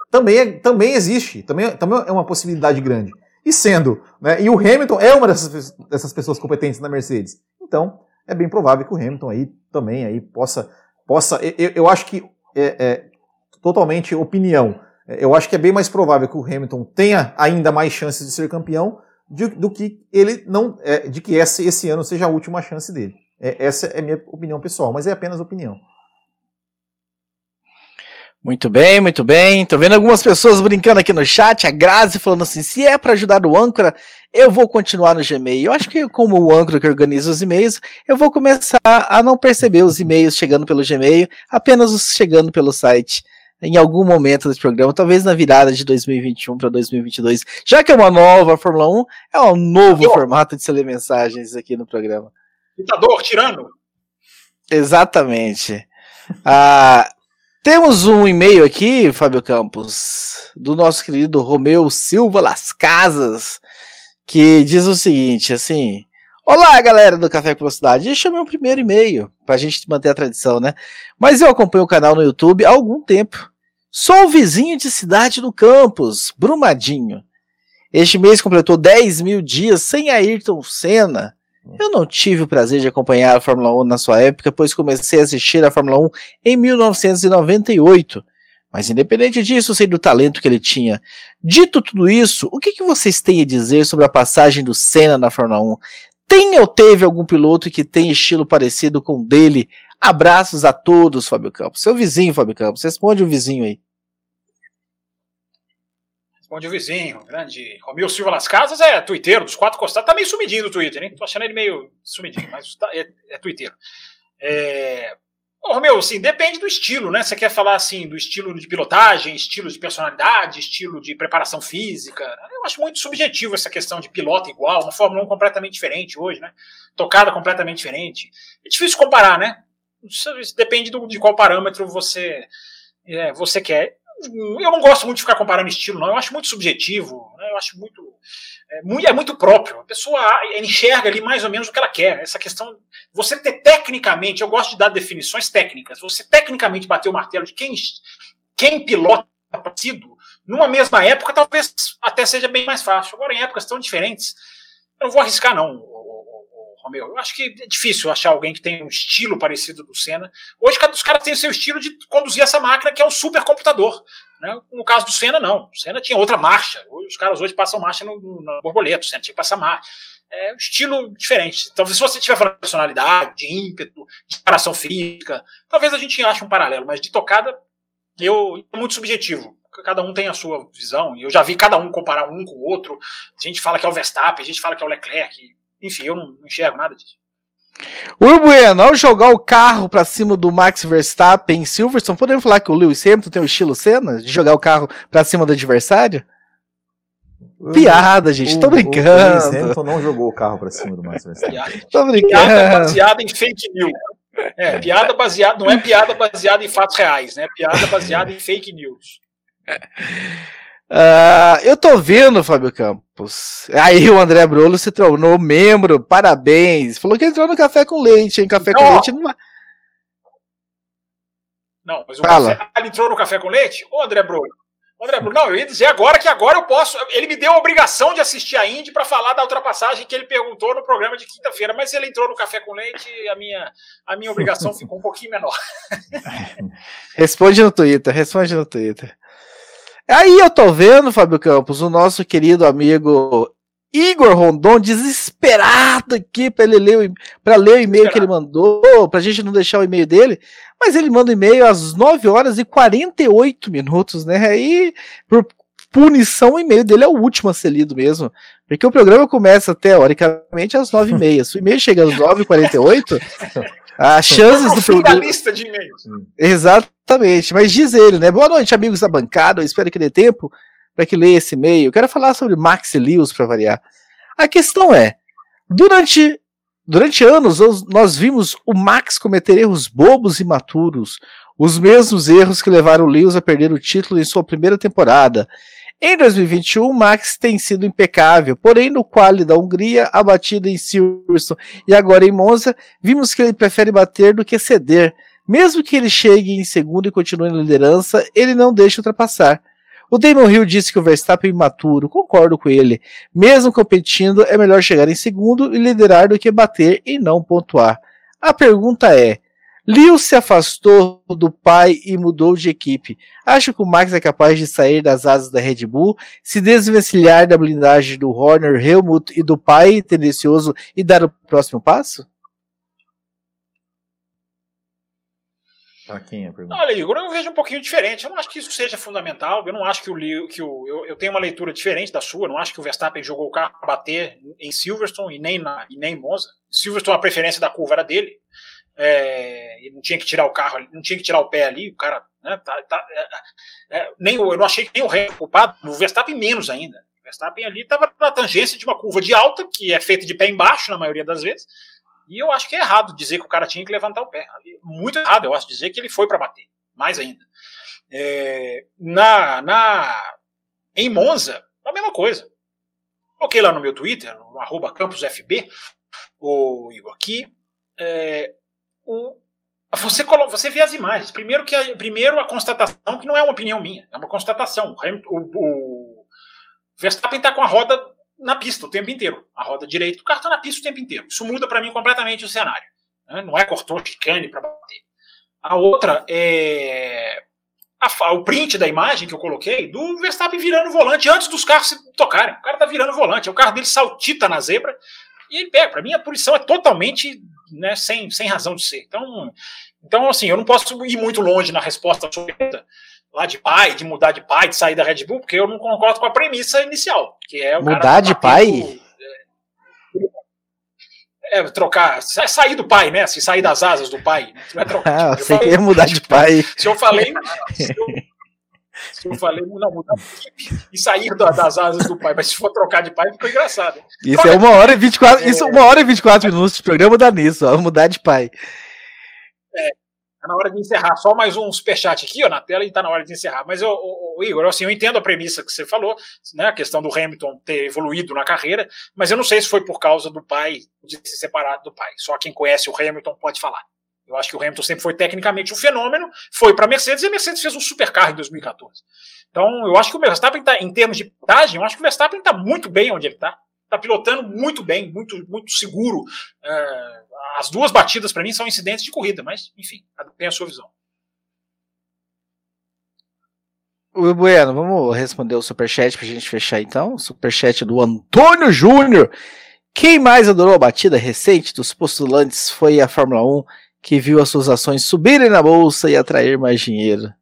também, é, também existe, também, também é uma possibilidade grande. E sendo, né, e o Hamilton é uma dessas, dessas pessoas competentes na Mercedes. Então, é bem provável que o Hamilton aí também aí possa, possa eu, eu acho que é, é totalmente opinião. Eu acho que é bem mais provável que o Hamilton tenha ainda mais chances de ser campeão de, do que ele não, é, de que esse, esse ano seja a última chance dele. É, essa é a minha opinião pessoal, mas é apenas opinião. Muito bem, muito bem. Tô vendo algumas pessoas brincando aqui no chat. A Grazi falando assim: se é para ajudar o âncora, eu vou continuar no Gmail. Eu acho que, como o âncora que organiza os e-mails, eu vou começar a não perceber os e-mails chegando pelo Gmail, apenas os chegando pelo site em algum momento desse programa, talvez na virada de 2021 para 2022, já que é uma nova Fórmula 1, é um novo Eu. formato de se ler mensagens aqui no programa. Ditador, tirando. Exatamente. ah, temos um e-mail aqui, Fábio Campos, do nosso querido Romeu Silva Las Casas, que diz o seguinte, assim, Olá, galera do Café com Velocidade. Este é o meu primeiro e-mail, para a gente manter a tradição, né? Mas eu acompanho o canal no YouTube há algum tempo. Sou vizinho de cidade do campus, Brumadinho. Este mês completou 10 mil dias sem Ayrton Senna. Eu não tive o prazer de acompanhar a Fórmula 1 na sua época, pois comecei a assistir a Fórmula 1 em 1998. Mas independente disso, sei do talento que ele tinha. Dito tudo isso, o que, que vocês têm a dizer sobre a passagem do Senna na Fórmula 1? Tem ou teve algum piloto que tem estilo parecido com o dele? Abraços a todos, Fábio Campos. Seu vizinho, Fábio Campos. Responde o vizinho aí. O vizinho, grande. Romeu Silva Las Casas é twitteiro, dos quatro costados. Tá meio sumidinho no Twitter, hein? Tô achando ele meio sumidinho, mas tá, é, é twitteiro. É, Ô, meu, assim, depende do estilo, né? Você quer falar assim do estilo de pilotagem, estilo de personalidade, estilo de preparação física. Eu acho muito subjetivo essa questão de piloto igual, uma Fórmula 1 completamente diferente hoje, né? Tocada completamente diferente. É difícil comparar, né? Isso depende do, de qual parâmetro você, é, você quer. Eu não gosto muito de ficar comparando estilo, não. Eu acho muito subjetivo, né? eu acho muito é muito, é muito próprio. A pessoa enxerga ali mais ou menos o que ela quer. Essa questão. Você ter tecnicamente, eu gosto de dar definições técnicas, você tecnicamente bater o martelo de quem, quem pilota partido, numa mesma época, talvez até seja bem mais fácil. Agora, em épocas tão diferentes, eu não vou arriscar, não. Eu acho que é difícil achar alguém que tenha um estilo parecido do Senna. Hoje, cada dos caras tem o seu estilo de conduzir essa máquina, que é um supercomputador. Né? No caso do Senna, não. O Senna tinha outra marcha. Os caras hoje passam marcha no, no, borboleta, o Senna tinha que passar marcha. É um estilo diferente. Talvez se você estiver falando de personalidade, de ímpeto, de separação física, talvez a gente ache um paralelo, mas de tocada, eu é muito subjetivo. Cada um tem a sua visão, e eu já vi cada um comparar um com o outro. A gente fala que é o Verstappen, a gente fala que é o Leclerc. Enfim, eu não enxergo nada disso. O Bueno, ao jogar o carro para cima do Max Verstappen em Silverstone, podemos falar que o Lewis Hamilton tem o estilo Senna de jogar o carro para cima do adversário? Piada, gente, o, tô brincando. O Lewis Hamilton não jogou o carro para cima do Max [LAUGHS] Verstappen. tô brincando. Piada baseada em fake news. É, piada baseada, não é piada baseada em fatos reais, né? Piada baseada em fake news. [LAUGHS] Uh, eu tô vendo, Fábio Campos. Aí o André Brolo se tornou membro, parabéns. Falou que entrou no café com leite, hein? Café não. com leite não. Não, mas o Fala. café, ele entrou no café com leite? Ô, André Brolo. André Bruno, não, eu ia dizer agora que agora eu posso. Ele me deu a obrigação de assistir a Indy para falar da ultrapassagem que ele perguntou no programa de quinta-feira, mas ele entrou no café com leite, a minha, a minha obrigação [LAUGHS] ficou um pouquinho menor. responde no Twitter, responde no Twitter. Aí eu tô vendo, Fábio Campos, o nosso querido amigo Igor Rondon desesperado aqui para ele ler, para ler o e-mail que ele mandou, pra gente não deixar o e-mail dele, mas ele manda o e-mail às 9 horas e 48 minutos, né? Aí, por punição, o e-mail dele é o último a ser lido mesmo, porque o programa começa teoricamente às 9h30. Se o e-mail chega às 9h48, [LAUGHS] as chances do programa. lista de e-mails. Exatamente, mas diz ele, né? Boa noite, amigos da bancada. Eu espero que dê tempo para que leia esse e-mail. Eu quero falar sobre Max Lewis para variar. A questão é: durante, durante anos nós vimos o Max cometer erros bobos e maturos, os mesmos erros que levaram o Lewis a perder o título em sua primeira temporada. Em 2021, Max tem sido impecável, porém no quali da Hungria, a batida em Silverstone e agora em Monza, vimos que ele prefere bater do que ceder. Mesmo que ele chegue em segundo e continue na liderança, ele não deixa ultrapassar. O Damon Hill disse que o Verstappen é imaturo, concordo com ele. Mesmo competindo, é melhor chegar em segundo e liderar do que bater e não pontuar. A pergunta é: Lewis se afastou do pai e mudou de equipe. Acho que o Max é capaz de sair das asas da Red Bull, se desvencilhar da blindagem do Horner, Helmut e do pai tendencioso e dar o próximo passo? É? Olha, Igor, eu vejo um pouquinho diferente. Eu não acho que isso seja fundamental. Eu não acho que o que o eu, eu tenho uma leitura diferente da sua. Eu não acho que o Verstappen jogou o carro para bater em Silverstone e nem na e nem em Monza. Silverstone a preferência da curva era dele. É, não tinha que tirar o carro, não tinha que tirar o pé ali, o cara, né, tá, tá, é, é nem eu não achei que nem o Hamilton culpado, o Verstappen menos ainda. O Verstappen ali estava na tangência de uma curva de alta, que é feita de pé embaixo na maioria das vezes, e eu acho que é errado dizer que o cara tinha que levantar o pé. Muito errado, eu acho dizer que ele foi para bater, mais ainda. É, na, na, em Monza, a mesma coisa. Coloquei lá no meu Twitter, no arroba campusfb, o Igor, aqui, é, o, você, você vê as imagens. Primeiro, que a, primeiro a constatação, que não é uma opinião minha, é uma constatação. O, o Verstappen está com a roda na pista o tempo inteiro. A roda direita do carro está na pista o tempo inteiro. Isso muda para mim completamente o cenário. Né? Não é cortou chicane para bater. A outra é a, o print da imagem que eu coloquei do Verstappen virando o volante antes dos carros se tocarem. O cara tá virando o volante, o carro dele saltita na zebra e ele pega. Para mim, a punição é totalmente né, sem, sem razão de ser. Então, então, assim, eu não posso ir muito longe na resposta lá de pai, de mudar de pai, de sair da Red Bull, porque eu não concordo com a premissa inicial, que é mudar de pai. É, trocar, sair do pai, né? Se sair das asas do pai. Não é trocar. [LAUGHS] Ah, você falei, quer mudar de pai. Se eu falei. [LAUGHS] Se eu, eu falei, não, mudar e sair das asas do pai, mas se for trocar de pai, ficou engraçado. Isso é uma hora e 24, é... isso uma hora e 24 minutos de programa dá nisso, ó, mudar de pai. É, Tá na hora de encerrar. Só mais um superchat aqui ó, na tela e tá na hora de encerrar. Mas, eu, o, Igor, assim, eu entendo a premissa que você falou, né, a questão do Hamilton ter evoluído na carreira, mas eu não sei se foi por causa do pai, de se separar do pai. Só quem conhece o Hamilton pode falar. Eu acho que o Hamilton sempre foi tecnicamente um fenômeno, foi para a Mercedes e a Mercedes fez um super carro em 2014. Então, eu acho que o Verstappen está, em termos de pilotagem, eu acho que o Verstappen está muito bem onde ele está. Está pilotando muito bem, muito, muito seguro. É, as duas batidas, para mim, são incidentes de corrida, mas, enfim, tem a sua visão. O Bueno, vamos responder o superchat pra gente fechar então. Superchat do Antônio Júnior. Quem mais adorou a batida recente dos postulantes foi a Fórmula 1, que viu as suas ações subirem na bolsa e atrair mais dinheiro.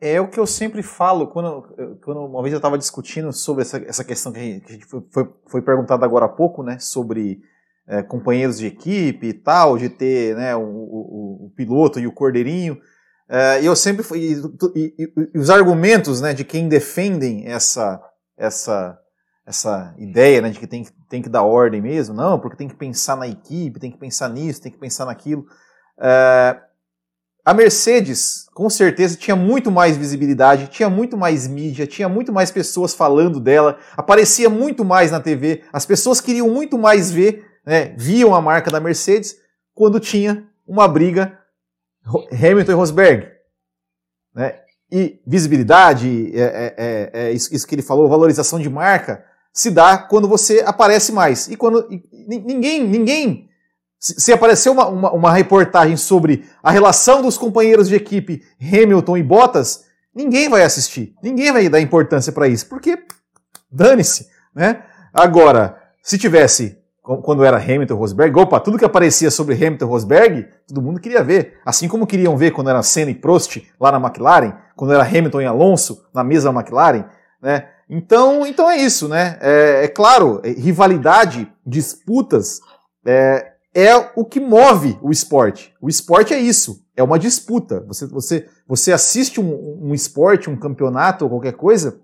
É o que eu sempre falo, quando, quando uma vez eu estava discutindo sobre essa, essa questão que foi, foi, foi perguntada agora há pouco, né, sobre é, companheiros de equipe e tal, de ter né, o, o, o piloto e o cordeirinho. É, eu sempre e, e, e, os argumentos né, de quem defendem essa essa essa ideia né, de que tem, tem que dar ordem mesmo, não, porque tem que pensar na equipe, tem que pensar nisso, tem que pensar naquilo. É, a Mercedes, com certeza, tinha muito mais visibilidade, tinha muito mais mídia, tinha muito mais pessoas falando dela, aparecia muito mais na TV, as pessoas queriam muito mais ver né, viam a marca da Mercedes quando tinha uma briga Hamilton e Rosberg. Né? E visibilidade, é, é, é, é isso, isso, que ele falou, valorização de marca, se dá quando você aparece mais. E quando e, ninguém, ninguém, se aparecer uma, uma, uma, reportagem sobre a relação dos companheiros de equipe Hamilton e Bottas, ninguém vai assistir, ninguém vai dar importância para isso, porque dane-se, né? Agora, se tivesse quando era Hamilton Rosberg, opa, tudo que aparecia sobre Hamilton Rosberg, todo mundo queria ver. Assim como queriam ver quando era Senna e Prost lá na McLaren, quando era Hamilton e Alonso na mesma McLaren, né? Então, então é isso, né? É, é claro, é, rivalidade, disputas, é, é o que move o esporte. O esporte é isso, é uma disputa. Você, você, você assiste um, um esporte, um campeonato ou qualquer coisa,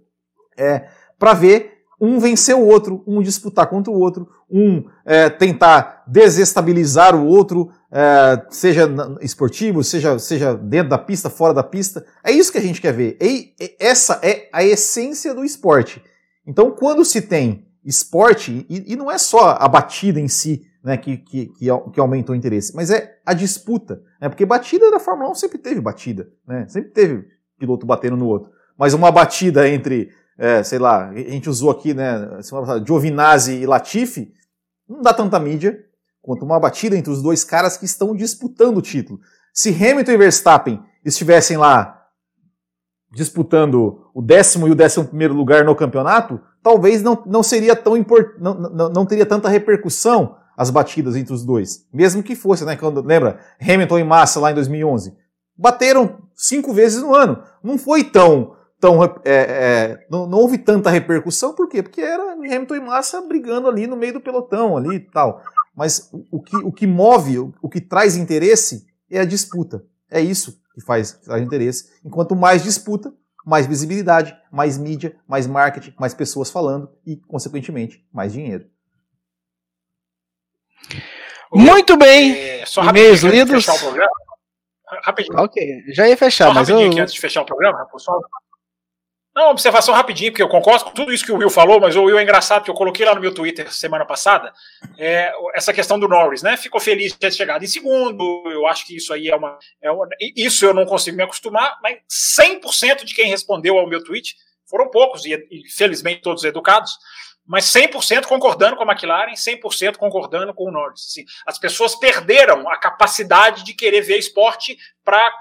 é, para ver um vencer o outro, um disputar contra o outro, um é, tentar desestabilizar o outro, é, seja esportivo, seja, seja dentro da pista, fora da pista. É isso que a gente quer ver. E, essa é a essência do esporte. Então, quando se tem esporte, e, e não é só a batida em si né, que, que, que, que aumenta o interesse, mas é a disputa. Né, porque batida da Fórmula 1 sempre teve batida, né, sempre teve piloto batendo no outro. Mas uma batida entre é, sei lá, a gente usou aqui, né, Giovinazzi e Latifi, não dá tanta mídia quanto uma batida entre os dois caras que estão disputando o título. Se Hamilton e Verstappen estivessem lá disputando o décimo e o décimo primeiro lugar no campeonato, talvez não, não seria tão import, não, não, não teria tanta repercussão as batidas entre os dois. Mesmo que fosse, né? Quando, lembra? Hamilton e Massa lá em 2011. Bateram cinco vezes no ano. Não foi tão tão, é, é, não, não, houve tanta repercussão, por quê? Porque era Hamilton e Massa brigando ali no meio do pelotão ali e tal. mas o que, o que move, o, o que traz interesse é a disputa. É isso que faz que traz interesse. Enquanto mais disputa, mais visibilidade, mais mídia, mais marketing, mais pessoas falando e, consequentemente, mais dinheiro. Muito bem. É, só E-mails lidos. Rapidinho. Ok, já ia fechar, só mas rapidinho eu... antes de fechar o programa, só não, observação rapidinho, porque eu concordo com tudo isso que o Will falou, mas o Will é engraçado, porque eu coloquei lá no meu Twitter semana passada é, essa questão do Norris, né? Ficou feliz de ter chegado em segundo, eu acho que isso aí é uma. É uma isso eu não consigo me acostumar, mas 100% de quem respondeu ao meu tweet foram poucos, e, e felizmente todos educados, mas 100% concordando com a McLaren, 100% concordando com o Norris. Assim, as pessoas perderam a capacidade de querer ver esporte para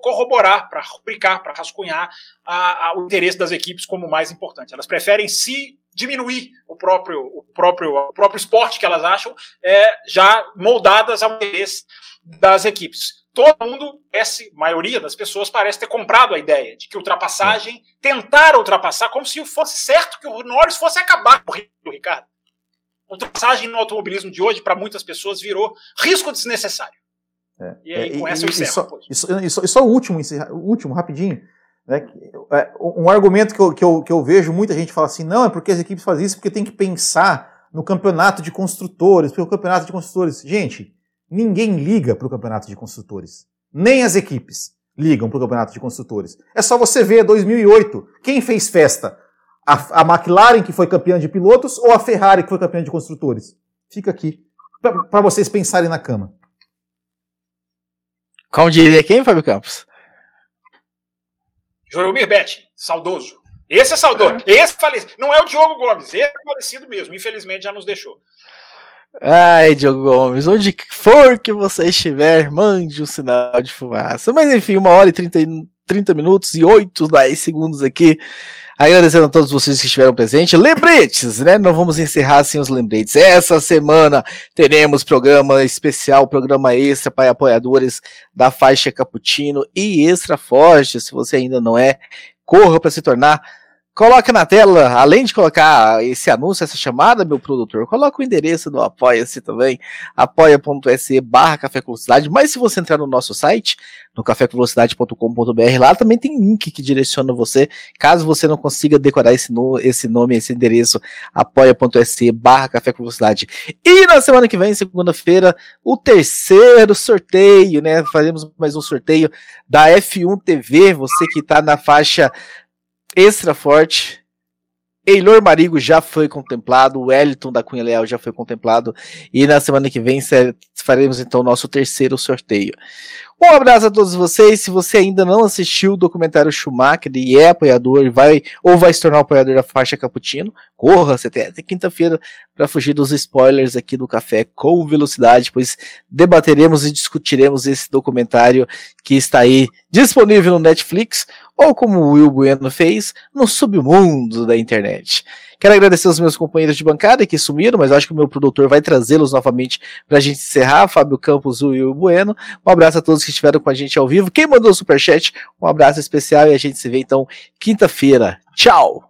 corroborar, para rubricar, para rascunhar a, a, o interesse das equipes como mais importante. Elas preferem se diminuir o próprio, o próprio, o próprio esporte que elas acham é, já moldadas ao interesse das equipes todo mundo, essa maioria das pessoas parece ter comprado a ideia de que ultrapassagem, tentar ultrapassar, como se fosse certo que o Norris fosse acabar com o Ricardo. Ultrapassagem no automobilismo de hoje, para muitas pessoas, virou risco desnecessário. É, e aí, é, com essa eu encerro. E só, o último, o último, rapidinho. Né, é, um argumento que eu, que, eu, que eu vejo muita gente fala assim, não, é porque as equipes fazem isso porque tem que pensar no campeonato de construtores, porque o campeonato de construtores. Gente, Ninguém liga para o campeonato de construtores. Nem as equipes ligam para o campeonato de construtores. É só você ver 2008. Quem fez festa? A, a McLaren, que foi campeã de pilotos, ou a Ferrari, que foi campeã de construtores? Fica aqui. Para vocês pensarem na cama. Como diria quem, Fábio Campos? Joromir Betti, saudoso. Esse é saudoso. É. Esse falecido. Não é o Diogo Gomes, esse é falecido mesmo. Infelizmente já nos deixou. Ai, Diogo Gomes, onde for que você estiver, mande um sinal de fumaça. Mas enfim, uma hora e 30, 30 minutos e 8, 10 segundos aqui. Agradecendo a todos vocês que estiveram presentes. Lembretes, né? Não vamos encerrar sem os lembretes. Essa semana teremos programa especial, programa extra para apoiadores da faixa Cappuccino e Extra Forte. Se você ainda não é, corra para se tornar Coloque na tela, além de colocar esse anúncio, essa chamada, meu produtor, coloca o endereço do Apoia-se também, apoia.se barra Café com Velocidade, mas se você entrar no nosso site, no cafécomvelocidade.com.br, lá também tem link que direciona você, caso você não consiga decorar esse, no, esse nome, esse endereço, apoia.se barra Café com Velocidade. E na semana que vem, segunda-feira, o terceiro sorteio, né, faremos mais um sorteio da F1 TV, você que está na faixa extra forte. Eilor Marigo já foi contemplado, o Wellington da Cunha Leal já foi contemplado, e na semana que vem faremos então o nosso terceiro sorteio. Um abraço a todos vocês. Se você ainda não assistiu o documentário Schumacher e é apoiador, vai ou vai se tornar apoiador da faixa Cappuccino, corra, você tem até quinta-feira para fugir dos spoilers aqui do Café com Velocidade, pois debateremos e discutiremos esse documentário que está aí disponível no Netflix, ou como o Will Bueno fez, no submundo da internet. Quero agradecer aos meus companheiros de bancada que sumiram, mas acho que o meu produtor vai trazê-los novamente para a gente encerrar. Fábio Campos, o Will Bueno. Um abraço a todos que estiveram com a gente ao vivo. Quem mandou o superchat, um abraço especial e a gente se vê então quinta-feira. Tchau!